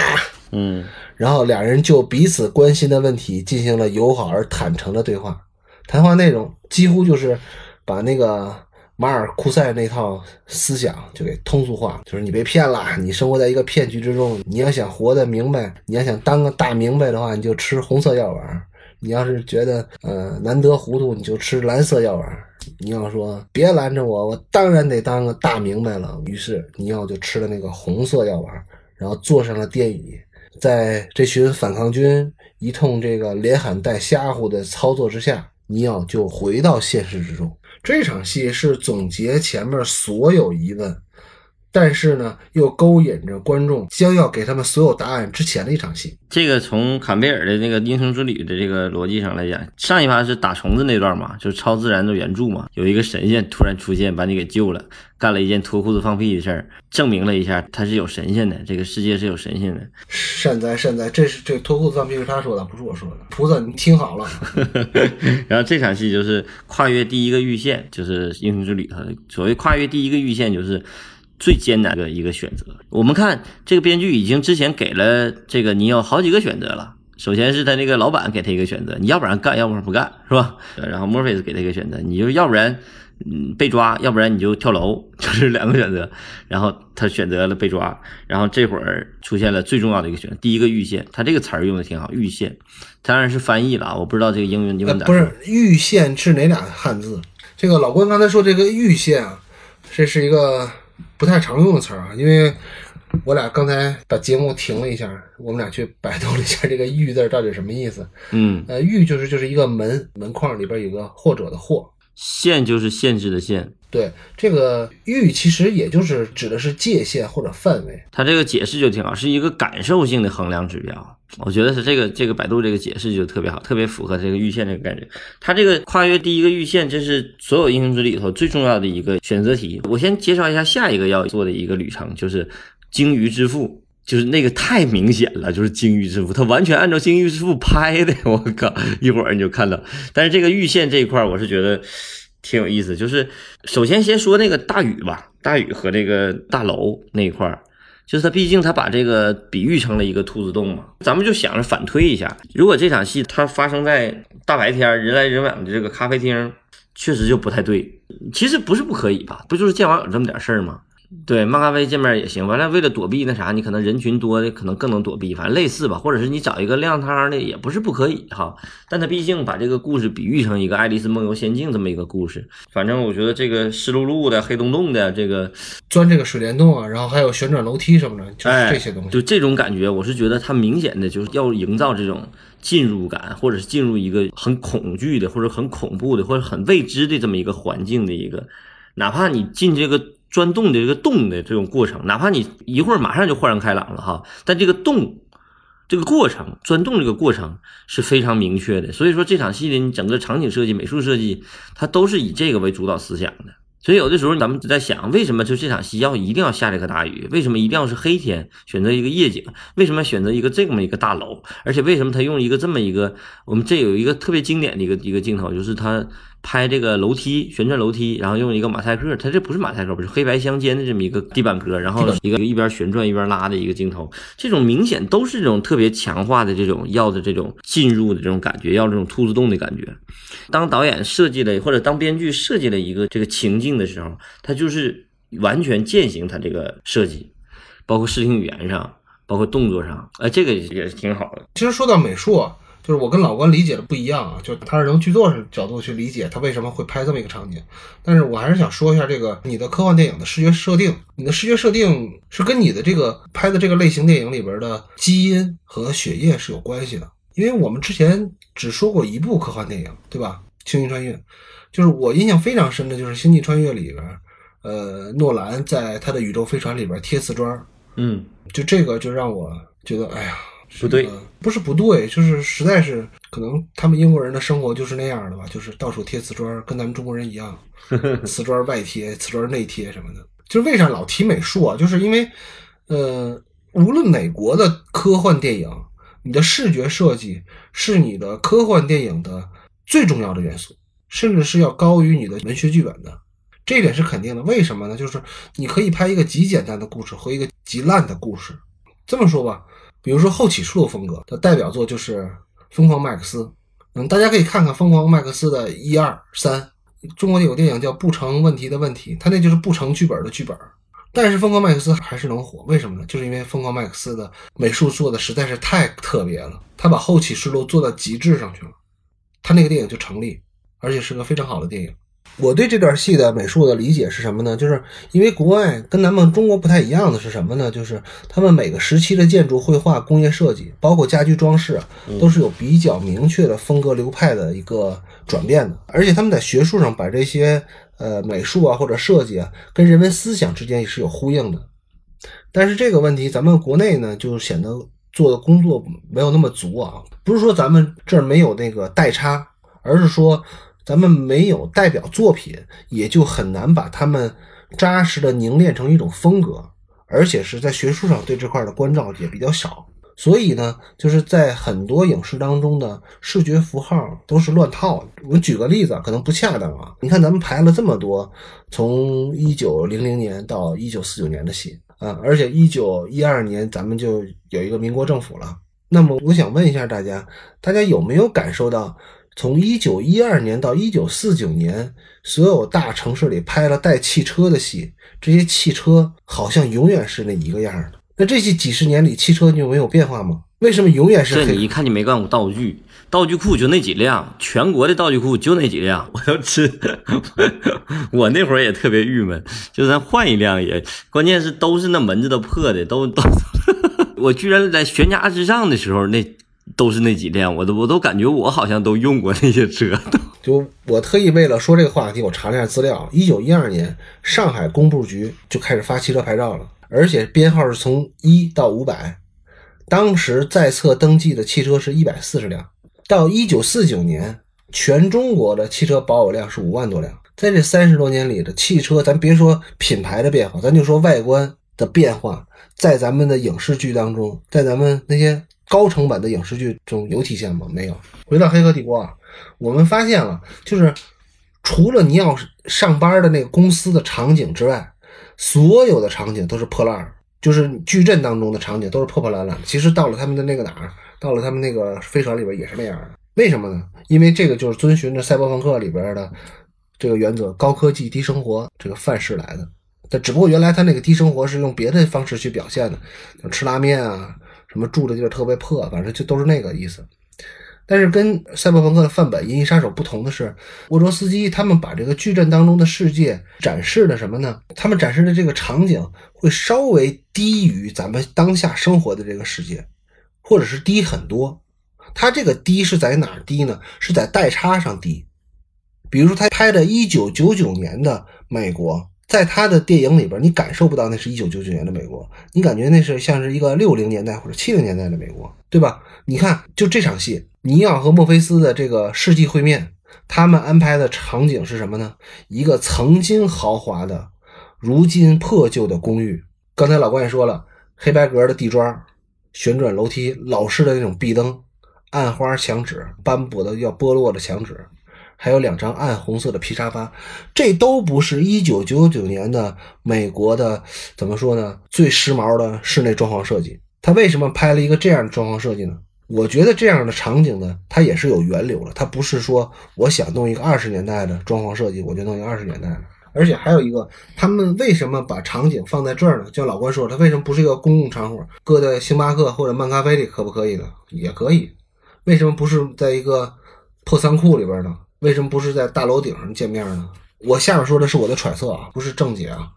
嗯，然后两人就彼此关心的问题进行了友好而坦诚的对话，谈话内容几乎就是把那个马尔库塞那套思想就给通俗化，就是你被骗了，你生活在一个骗局之中，你要想活得明白，你要想当个大明白的话，你就吃红色药丸。你要是觉得呃难得糊涂，你就吃蓝色药丸。你要说别拦着我，我当然得当个大明白了。于是尼奥就吃了那个红色药丸，然后坐上了电椅，在这群反抗军一通这个连喊带吓唬的操作之下，尼奥就回到现实之中。这场戏是总结前面所有疑问。但是呢，又勾引着观众将要给他们所有答案之前的一场戏。这个从坎贝尔的那个英雄之旅的这个逻辑上来讲，上一趴是打虫子那段嘛，就是超自然的原著嘛，有一个神仙突然出现把你给救了，干了一件脱裤子放屁的事儿，证明了一下他是有神仙的，这个世界是有神仙的。善哉善哉，这是这脱裤子放屁是他说的，不是我说的。菩萨，你听好了。然后这场戏就是跨越第一个阈线，就是英雄之旅的所谓跨越第一个阈线，就是。最艰难的一个选择，我们看这个编剧已经之前给了这个你有好几个选择了。首先是他那个老板给他一个选择，你要不然干，要不然不干，是吧？然后墨菲斯给他一个选择，你就要不然嗯被抓，要不然你就跳楼，就是两个选择。然后他选择了被抓，然后这会儿出现了最重要的一个选择，第一个预线，他这个词儿用的挺好，预线，当然是翻译了，我不知道这个英文英文咋不是预线是哪俩汉字？这个老关刚才说这个预线啊，这是一个。不太常用的词儿啊，因为我俩刚才把节目停了一下，我们俩去百度了一下这个“玉”字到底什么意思。嗯，呃，“玉”就是就是一个门门框里边有个或者的“或”，限就是限制的“限”。对，这个“域”其实也就是指的是界限或者范围。它这个解释就挺好，是一个感受性的衡量指标。我觉得是这个这个百度这个解释就特别好，特别符合这个预线这个概念。它这个跨越第一个预线，这是所有英雄之里头最重要的一个选择题。我先介绍一下下一个要做的一个旅程，就是鲸鱼之父，就是那个太明显了，就是鲸鱼之父，他完全按照鲸鱼之父拍的。我靠，一会儿你就看到。但是这个玉线这一块，我是觉得。挺有意思，就是首先先说那个大禹吧，大禹和这个大楼那一块，就是他毕竟他把这个比喻成了一个兔子洞嘛，咱们就想着反推一下，如果这场戏它发生在大白天人来人往的这个咖啡厅，确实就不太对。其实不是不可以吧，不就是见网友这么点事儿吗？对，漫咖啡见面也行。完了，为了躲避那啥，你可能人群多的，可能更能躲避。反正类似吧，或者是你找一个亮堂的，也不是不可以哈。但他毕竟把这个故事比喻成一个《爱丽丝梦游仙境》这么一个故事。反正我觉得这个湿漉漉的、黑洞洞的，这个钻这个水帘洞啊，然后还有旋转楼梯什么的，就是这些东西。就这种感觉，我是觉得他明显的就是要营造这种进入感，或者是进入一个很恐惧的，或者很恐怖的，或者很未知的这么一个环境的一个，哪怕你进这个。钻洞的这个洞的这种过程，哪怕你一会儿马上就豁然开朗了哈，但这个洞这个过程，钻洞这个过程是非常明确的。所以说这场戏的你整个场景设计、美术设计，它都是以这个为主导思想的。所以有的时候咱们在想，为什么就这场戏要一定要下这个大雨？为什么一定要是黑天选择一个夜景？为什么选择一个这么一个大楼？而且为什么他用一个这么一个？我们这有一个特别经典的一个一个镜头，就是他。拍这个楼梯旋转楼梯，然后用一个马赛克，它这不是马赛克，不是黑白相间的这么一个地板革，然后一个一边旋转一边拉的一个镜头，这种明显都是这种特别强化的这种要的这种进入的这种感觉，要这种兔子洞的感觉。当导演设计了或者当编剧设计了一个这个情境的时候，他就是完全践行他这个设计，包括视听语言上，包括动作上，哎，这个也是挺好的。其实说到美术。就是我跟老关理解的不一样啊，就他是从剧作角度去理解他为什么会拍这么一个场景，但是我还是想说一下这个你的科幻电影的视觉设定，你的视觉设定是跟你的这个拍的这个类型电影里边的基因和血液是有关系的，因为我们之前只说过一部科幻电影，对吧？星际穿越，就是我印象非常深的就是星际穿越里边，呃，诺兰在他的宇宙飞船里边贴瓷砖，嗯，就这个就让我觉得，哎呀。不对，不是不对，就是实在是可能他们英国人的生活就是那样的吧，就是到处贴瓷砖，跟咱们中国人一样，瓷砖外贴、瓷砖内贴什么的。就是为啥老提美术啊？就是因为，呃，无论哪国的科幻电影，你的视觉设计是你的科幻电影的最重要的元素，甚至是要高于你的文学剧本的，这一点是肯定的。为什么呢？就是你可以拍一个极简单的故事和一个极烂的故事。这么说吧。比如说后起初的风格的代表作就是《疯狂麦克斯》，嗯，大家可以看看《疯狂麦克斯》的一二三，中国有电影叫《不成问题的问题》，他那就是不成剧本的剧本。但是疯狂麦克斯还是能火，为什么呢？就是因为疯狂麦克斯的美术做的实在是太特别了，他把后启示录做到极致上去了，他那个电影就成立，而且是个非常好的电影。我对这段戏的美术的理解是什么呢？就是因为国外跟咱们中国不太一样的是什么呢？就是他们每个时期的建筑绘画、工业设计，包括家居装饰，都是有比较明确的风格流派的一个转变的。而且他们在学术上把这些呃美术啊或者设计啊跟人文思想之间也是有呼应的。但是这个问题，咱们国内呢就显得做的工作没有那么足啊。不是说咱们这儿没有那个代差，而是说。咱们没有代表作品，也就很难把他们扎实的凝练成一种风格，而且是在学术上对这块的关照也比较少。所以呢，就是在很多影视当中的视觉符号都是乱套。我举个例子，可能不恰当啊。你看，咱们排了这么多，从一九零零年到一九四九年的戏啊，而且一九一二年咱们就有一个民国政府了。那么，我想问一下大家，大家有没有感受到？从一九一二年到一九四九年，所有大城市里拍了带汽车的戏，这些汽车好像永远是那一个样的。那这些几十年里，汽车就没有变化吗？为什么永远是？这你一看就没干过道具，道具库就那几辆，全国的道具库就那几辆。我要吃，我那会儿也特别郁闷，就咱换一辆也，关键是都是那门子都破的，都都。我居然在悬崖之上的时候那。都是那几辆，我都我都感觉我好像都用过那些车。就我特意为了说这个话题，我查了一下资料。一九一二年，上海工部局就开始发汽车牌照了，而且编号是从一到五百。当时在册登记的汽车是一百四十辆。到一九四九年，全中国的汽车保有量是五万多辆。在这三十多年里的汽车，咱别说品牌的变化，咱就说外观的变化，在咱们的影视剧当中，在咱们那些。高成本的影视剧中有体现吗？没有。回到《黑客帝国》啊，我们发现了，就是除了你要上班的那个公司的场景之外，所有的场景都是破烂，就是矩阵当中的场景都是破破烂烂。其实到了他们的那个哪儿，到了他们那个飞船里边也是那样的。为什么呢？因为这个就是遵循着赛博朋克里边的这个原则，高科技低生活这个范式来的。但只不过原来他那个低生活是用别的方式去表现的，吃拉面啊。什么住的地儿特别破，反正就都是那个意思。但是跟赛博朋克的范本《银翼杀手》不同的是，沃卓斯基他们把这个矩阵当中的世界展示的什么呢？他们展示的这个场景会稍微低于咱们当下生活的这个世界，或者是低很多。他这个低是在哪低呢？是在代差上低。比如说他拍的1999年的美国。在他的电影里边，你感受不到那是一九九九年的美国，你感觉那是像是一个六零年代或者七零年代的美国，对吧？你看，就这场戏，尼奥和墨菲斯的这个世纪会面，他们安排的场景是什么呢？一个曾经豪华的，如今破旧的公寓。刚才老关也说了，黑白格的地砖，旋转楼梯，老式的那种壁灯，暗花墙纸，斑驳的要剥落的墙纸。还有两张暗红色的皮沙发，这都不是一九九九年的美国的，怎么说呢？最时髦的室内装潢设计。他为什么拍了一个这样的装潢设计呢？我觉得这样的场景呢，它也是有源流的。它不是说我想弄一个二十年代的装潢设计，我就弄一个二十年代的。而且还有一个，他们为什么把场景放在这儿呢？就像老关说，他为什么不是一个公共场所，搁在星巴克或者漫咖啡里可不可以呢？也可以。为什么不是在一个破仓库里边呢？为什么不是在大楼顶上见面呢？我下面说的是我的揣测啊，不是正解啊。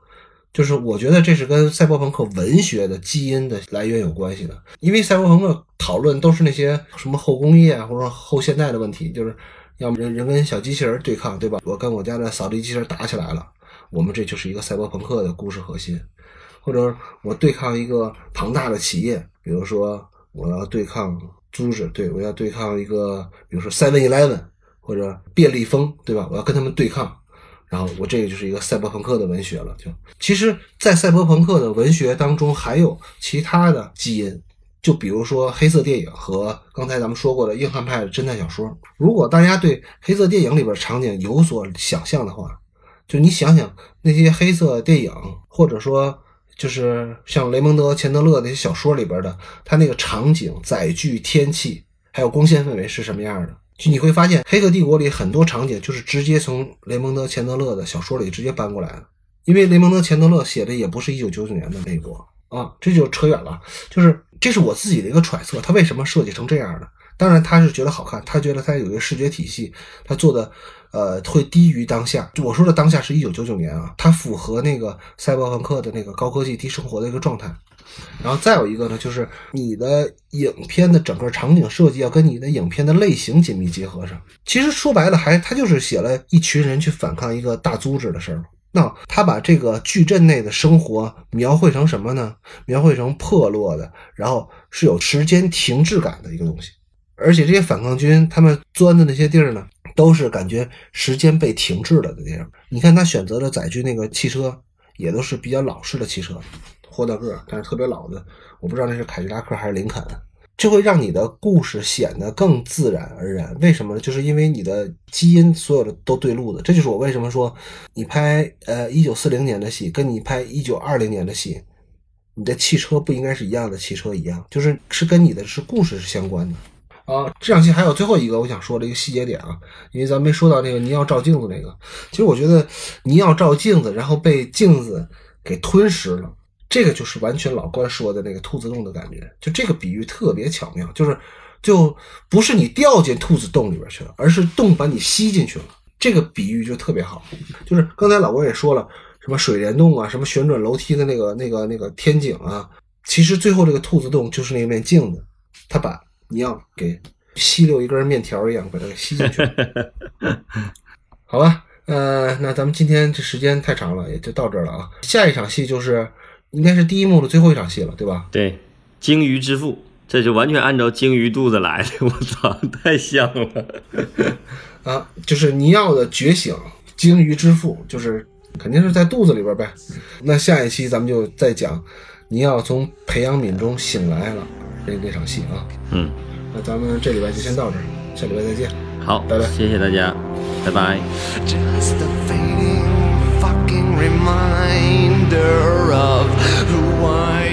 就是我觉得这是跟赛博朋克文学的基因的来源有关系的。因为赛博朋克讨论都是那些什么后工业啊，或者后现代的问题，就是要么人人跟小机器人对抗，对吧？我跟我家的扫地机器人打起来了，我们这就是一个赛博朋克的故事核心。或者我对抗一个庞大的企业，比如说我要对抗租子，对我要对抗一个，比如说 Seven Eleven。或者便利蜂，对吧？我要跟他们对抗，然后我这个就是一个赛博朋克的文学了。就其实，在赛博朋克的文学当中，还有其他的基因，就比如说黑色电影和刚才咱们说过的硬汉派的侦探小说。如果大家对黑色电影里边场景有所想象的话，就你想想那些黑色电影，或者说就是像雷蒙德·钱德勒那些小说里边的，他那个场景、载具、天气，还有光线氛围是什么样的？就你会发现，《黑客帝国》里很多场景就是直接从雷蒙德·钱德勒的小说里直接搬过来的，因为雷蒙德·钱德勒写的也不是一九九九年的美国啊，这就扯远了。就是这是我自己的一个揣测，他为什么设计成这样的？当然，他是觉得好看，他觉得他有一个视觉体系，他做的呃会低于当下。我说的当下是一九九九年啊，它符合那个赛博朋克的那个高科技低生活的一个状态。然后再有一个呢，就是你的影片的整个场景设计要跟你的影片的类型紧密结合上。其实说白了，还他就是写了一群人去反抗一个大组织的事儿。那他把这个矩阵内的生活描绘成什么呢？描绘成破落的，然后是有时间停滞感的一个东西。而且这些反抗军他们钻的那些地儿呢，都是感觉时间被停滞了的地方。你看他选择的载具那个汽车，也都是比较老式的汽车。豁大个，但是特别老的，我不知道那是凯迪拉克还是林肯，这会让你的故事显得更自然而然。为什么呢？就是因为你的基因所有的都对路的。这就是我为什么说你拍呃一九四零年的戏，跟你拍一九二零年的戏，你的汽车不应该是一样的汽车一样，就是是跟你的是故事是相关的啊。这场戏还有最后一个我想说的一个细节点啊，因为咱没说到那个尼奥照镜子那个，其实我觉得尼奥照镜子，然后被镜子给吞噬了。这个就是完全老关说的那个兔子洞的感觉，就这个比喻特别巧妙，就是就不是你掉进兔子洞里边去了，而是洞把你吸进去了。这个比喻就特别好，就是刚才老关也说了，什么水帘洞啊，什么旋转楼梯的那个那个那个天井啊，其实最后这个兔子洞就是那面镜子，它把你要给吸溜一根面条一样把它给吸进去了。好吧，呃，那咱们今天这时间太长了，也就到这儿了啊。下一场戏就是。应该是第一幕的最后一场戏了，对吧？对，鲸鱼之父，这就完全按照鲸鱼肚子来的，我操，太像了啊！就是尼奥的觉醒，鲸鱼之父，就是肯定是在肚子里边呗。那下一期咱们就再讲尼奥从培养皿中醒来了那那场戏啊。嗯，那咱们这礼拜就先到这儿，下礼拜再见。好，拜拜，谢谢大家，拜拜。Reminder of who I